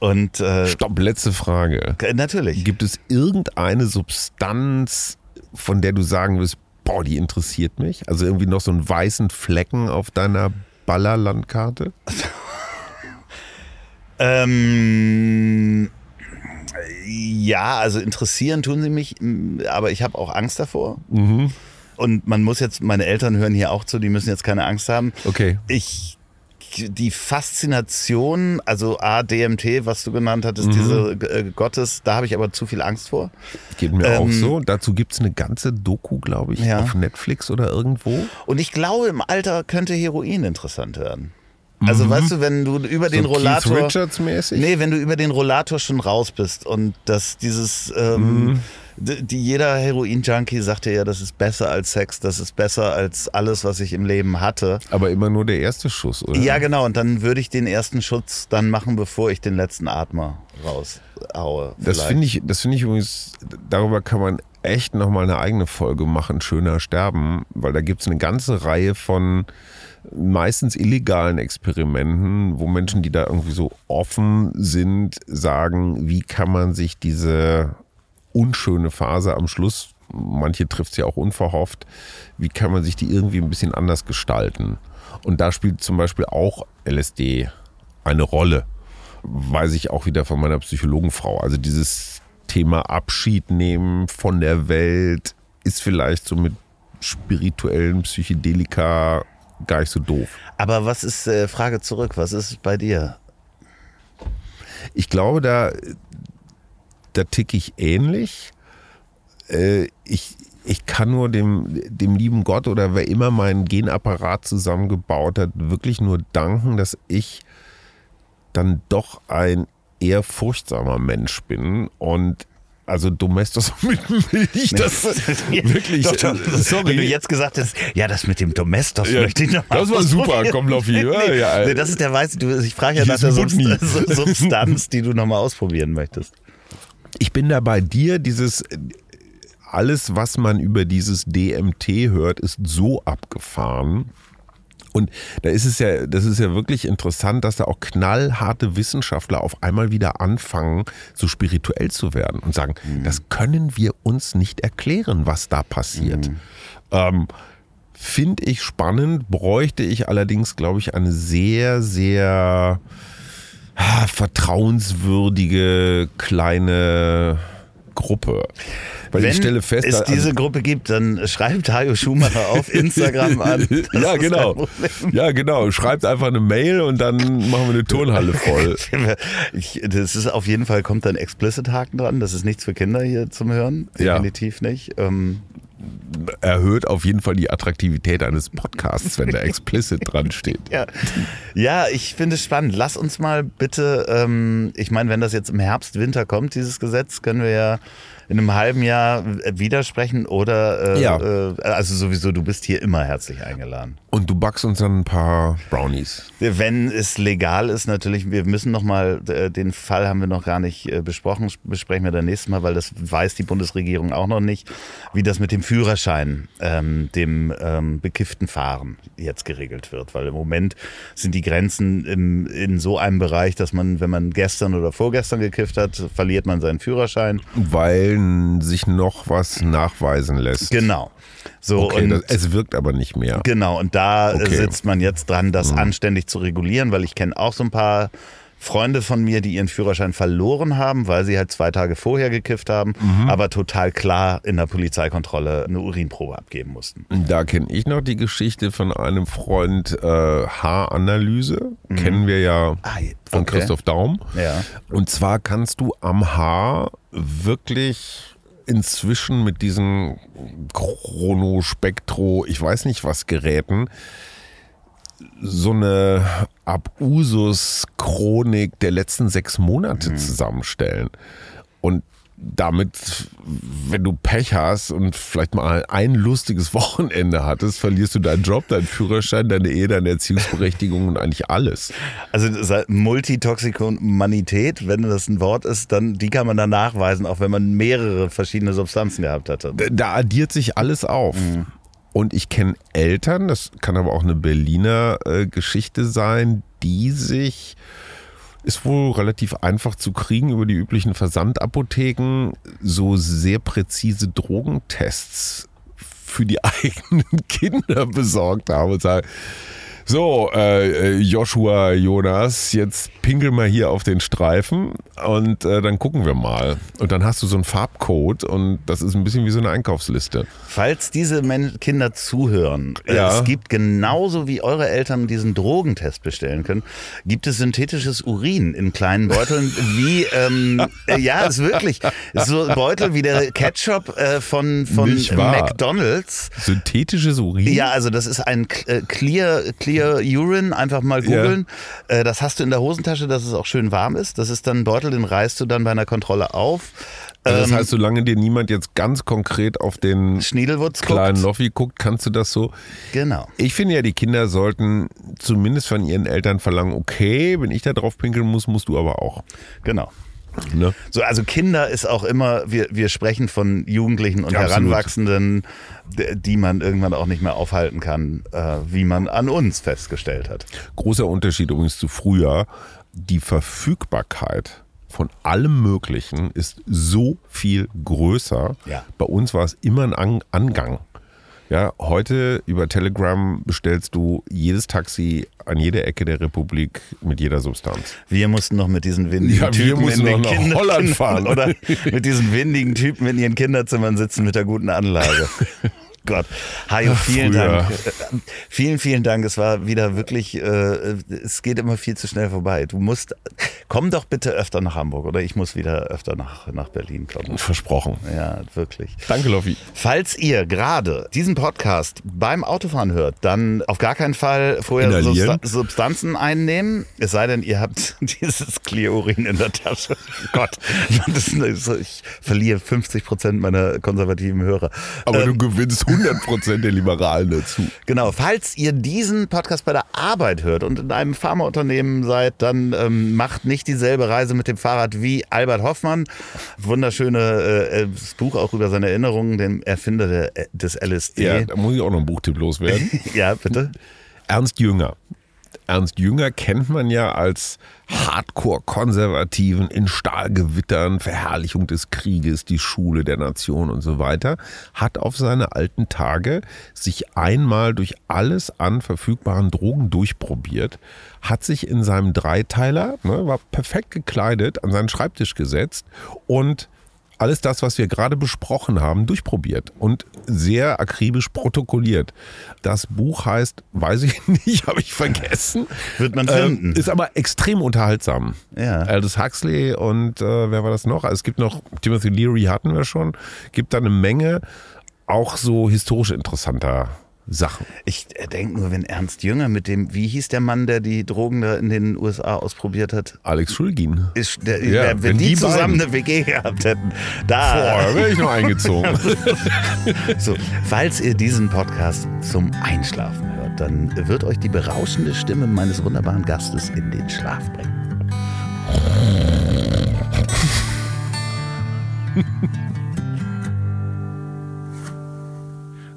Und äh, Stopp, letzte Frage. natürlich. Gibt es irgendeine Substanz, von der du sagen wirst, boah, die interessiert mich? Also irgendwie noch so einen weißen Flecken auf deiner Ballerlandkarte? Ähm, ja, also interessieren tun sie mich, aber ich habe auch Angst davor. Mhm. Und man muss jetzt, meine Eltern hören hier auch zu, die müssen jetzt keine Angst haben. Okay. Ich, die Faszination, also A, DMT, was du genannt Mhm. hattest, diese äh, Gottes, da habe ich aber zu viel Angst vor. Geht mir Ähm, auch so. Dazu gibt es eine ganze Doku, glaube ich, Ja. auf Netflix oder irgendwo. Und ich glaube, im Alter könnte Heroin interessant werden. Also weißt du, wenn du über den Mhm. so Rollator... Keith Richards mäßig? Nee, wenn du über den Rollator schon raus bist und dass dieses, ähm, Mhm. die, jeder Heroin-Junkie sagte ja, das ist besser als Sex, das ist besser als alles, was ich im Leben hatte. Aber immer nur der erste Schuss, oder? Ja, genau, und dann würde ich den ersten Schutz dann machen, bevor ich den letzten Atmer raushaue. Das vielleicht. finde ich, das finde ich übrigens, darüber kann man echt nochmal eine eigene Folge machen, Schöner Sterben, weil da gibt es eine ganze Reihe von meistens illegalen Experimenten, wo Menschen, die da irgendwie so offen sind, sagen, wie kann man sich diese unschöne Phase am Schluss, manche trifft es ja auch unverhofft, wie kann man sich die irgendwie ein bisschen anders gestalten? Und da spielt zum Beispiel auch LSD eine Rolle weiß ich auch wieder von meiner Psychologenfrau. Also dieses Thema Abschied nehmen von der Welt ist vielleicht so mit spirituellen Psychedelika gar nicht so doof. Aber was ist, äh, Frage zurück, was ist bei dir? Ich glaube, da, da ticke ich ähnlich. Äh, ich, ich kann nur dem, dem lieben Gott oder wer immer meinen Genapparat zusammengebaut hat, wirklich nur danken, dass ich dann doch ein eher furchtsamer Mensch bin und also Domestos *laughs* mit Milch, das *laughs* wirklich, Doch, doch, äh, sorry. Wenn du jetzt gesagt hast, ja, das mit dem Domestos Ja, möchte ich noch das war super, komm. *laughs* Ja, nee, ja. nee, das ist der weiße, du, ich frage ja nach ist der. Substanz, Substanz, die du nochmal ausprobieren möchtest. ich bin da bei dir, dieses alles, was man über dieses DMT hört, ist so abgefahren. Und da ist es ja, das ist ja wirklich interessant, dass da auch knallharte Wissenschaftler auf einmal wieder anfangen, so spirituell zu werden und sagen, das können wir uns nicht erklären, was da passiert. Ähm, Finde ich spannend, bräuchte ich allerdings, glaube ich, eine sehr, sehr ah, vertrauenswürdige kleine Gruppe. Weil Wenn ich stelle fest, es also diese Gruppe gibt, dann schreibt Hajo Schumacher auf Instagram an. *laughs* Ja, genau. Ja, genau. Schreibt einfach eine Mail und dann machen wir eine Turnhalle *laughs* voll. Ich, das ist auf jeden Fall, kommt dann Explicit-Haken dran. Das ist nichts für Kinder hier zum Hören. Ja. Definitiv nicht. Ähm, Erhöht auf jeden Fall die Attraktivität eines Podcasts, wenn da *laughs* explicit dran steht. ja. ja, ich finde es spannend. Lass uns mal bitte, ähm, ich meine, wenn das jetzt im Herbst, Winter kommt, dieses Gesetz, können wir ja in einem halben Jahr widersprechen oder, äh, Ja. äh, also sowieso, du bist hier immer herzlich eingeladen. Und du backst uns dann ein paar Brownies. Wenn es legal ist, natürlich, wir müssen nochmal, den Fall haben wir noch gar nicht äh, besprochen, besprechen wir dann nächstes Mal, weil das weiß die Bundesregierung auch noch nicht, wie das mit dem Führerschein, ähm, dem ähm, bekifften Fahren jetzt geregelt wird. Weil im Moment sind die Grenzen im, in so einem Bereich, dass man, wenn man gestern oder vorgestern gekifft hat, verliert man seinen Führerschein. Weil sich noch was nachweisen lässt. Genau. So, Okay, und das, es wirkt aber nicht mehr. Genau, und da Okay. Mhm. sitzt man jetzt dran, das anständig zu regulieren, weil ich kenne auch so ein paar Freunde von mir, die ihren Führerschein verloren haben, weil sie halt zwei Tage vorher gekifft haben, Mhm. aber total klar in der Polizeikontrolle eine Urinprobe abgeben mussten. Da kenne ich noch die Geschichte von einem Freund äh, Haaranalyse. Kennen wir ja Ah, von okay. Christoph Daum. Ja. Und zwar kannst du am Haar wirklich inzwischen mit diesen Chronospektro, ich weiß nicht was Geräten, so eine Abusus-Chronik der letzten sechs Monate zusammenstellen. Und damit, wenn du Pech hast und vielleicht mal ein lustiges *laughs* Wochenende hattest, verlierst du deinen Job, deinen Führerschein, deine Ehe, deine Erziehungsberechtigung und eigentlich alles. Also heißt, Multitoxikomanität, wenn das ein Wort ist, dann die kann man dann nachweisen, auch wenn man mehrere verschiedene Substanzen gehabt hatte. da addiert sich alles auf. Und ich kenne Eltern, das kann aber auch eine Berliner äh, Geschichte sein, die sich, ist wohl relativ einfach zu kriegen über die üblichen Versandapotheken, so sehr präzise Drogentests für die *laughs* eigenen Kinder besorgt haben und sagen, so, äh, Joshua, Jonas, jetzt pinkel mal hier auf den Streifen und äh, dann gucken wir mal. Und dann hast du so einen Farbcode und das ist ein bisschen wie so eine Einkaufsliste. Falls diese Men Kinder zuhören, äh, Ja. es gibt genauso wie eure Eltern diesen Drogentest bestellen können, gibt es synthetisches Urin in kleinen Beuteln, *laughs* wie, ähm, äh, ja, ist wirklich, so Beutel wie der Ketchup äh, von, von. McDonalds. Synthetisches Urin? Ja, also das ist ein äh, Clear, Clear Urine, einfach mal googeln. Äh, Das hast du in der Hosentasche, dass es auch schön warm ist. Das ist dann ein Beutel, den reißt du dann bei einer Kontrolle auf. Also das Ähm, heißt, solange dir niemand jetzt ganz konkret auf den kleinen guckt. Loffi guckt, kannst du das so. Genau. Ich finde ja, die Kinder sollten zumindest von ihren Eltern verlangen, okay, wenn ich da drauf pinkeln muss, musst du aber auch. Genau. Ne? So, also Kinder ist auch immer, wir, wir sprechen von Jugendlichen und Ja. Heranwachsenden, die man irgendwann auch nicht mehr aufhalten kann, äh, wie man an uns festgestellt hat. Großer Unterschied übrigens zu früher. Die Verfügbarkeit von allem Möglichen ist so viel größer. Ja. Bei uns war es immer ein An Angang. Ja, heute über Telegram bestellst du jedes Taxi an jeder Ecke der Republik mit jeder Substanz. Wir mussten noch mit diesen windigen Ja, wir Typen mussten in den noch nach Holland fahren. *laughs* oder mit diesen windigen Typen in ihren Kinderzimmern sitzen mit der guten Anlage. *laughs* Gott, Hajo, vielen. Dank. Äh, Vielen, vielen Dank. Es war wieder wirklich, äh, es geht immer viel zu schnell vorbei. Du musst, komm doch bitte öfter nach Hamburg oder ich muss wieder öfter nach, nach Berlin kommen. Versprochen. Ja, wirklich. Danke, Loffi. Falls ihr gerade diesen Podcast beim Autofahren hört, dann auf gar keinen Fall vorher Inhalieren. Substa Substanzen einnehmen, es sei denn, ihr habt *laughs* dieses Clear-Urin in der Tasche. *laughs* Gott, das ist, ich verliere 50 Prozent meiner konservativen Hörer. Aber Ähm, du gewinnst 100% der Liberalen dazu. Genau, falls ihr diesen Podcast bei der Arbeit hört und in einem Pharmaunternehmen seid, dann ähm, macht nicht dieselbe Reise mit dem Fahrrad wie Albert Hoffmann. Wunderschöne äh, äh, Buch auch über seine Erinnerungen, dem Erfinder der, äh, des LSD. Ja, da muss ich auch noch einen Buchtipp loswerden. *laughs* ja bitte. Ernst Jünger. Ernst Jünger kennt man ja als Hardcore-Konservativen in Stahlgewittern, Verherrlichung des Krieges, die Schule der Nation und so weiter, hat auf seine alten Tage sich einmal durch alles an verfügbaren Drogen durchprobiert, hat sich in seinem Dreiteiler, ne, war perfekt gekleidet, an seinen Schreibtisch gesetzt und alles das, was wir gerade besprochen haben, durchprobiert und sehr akribisch protokolliert. Das Buch heißt, weiß ich *laughs* nicht, habe ich vergessen. Wird man finden. Ähm, ist aber extrem unterhaltsam. Ja. Aldous Huxley und äh, wer war das noch? Also es gibt noch, Timothy Leary hatten wir schon, gibt da eine Menge auch so historisch interessanter Sachen. Ich denke nur, wenn Ernst Jünger mit dem, wie hieß der Mann, der die Drogen da in den USA ausprobiert hat? Alex Schulgin. Ist der, Ja, wenn, wenn die, die zusammen eine WG gehabt hätten, da wäre ich noch eingezogen. *laughs* So, falls ihr diesen Podcast zum Einschlafen hört, dann wird euch die berauschende Stimme meines wunderbaren Gastes in den Schlaf bringen. *laughs*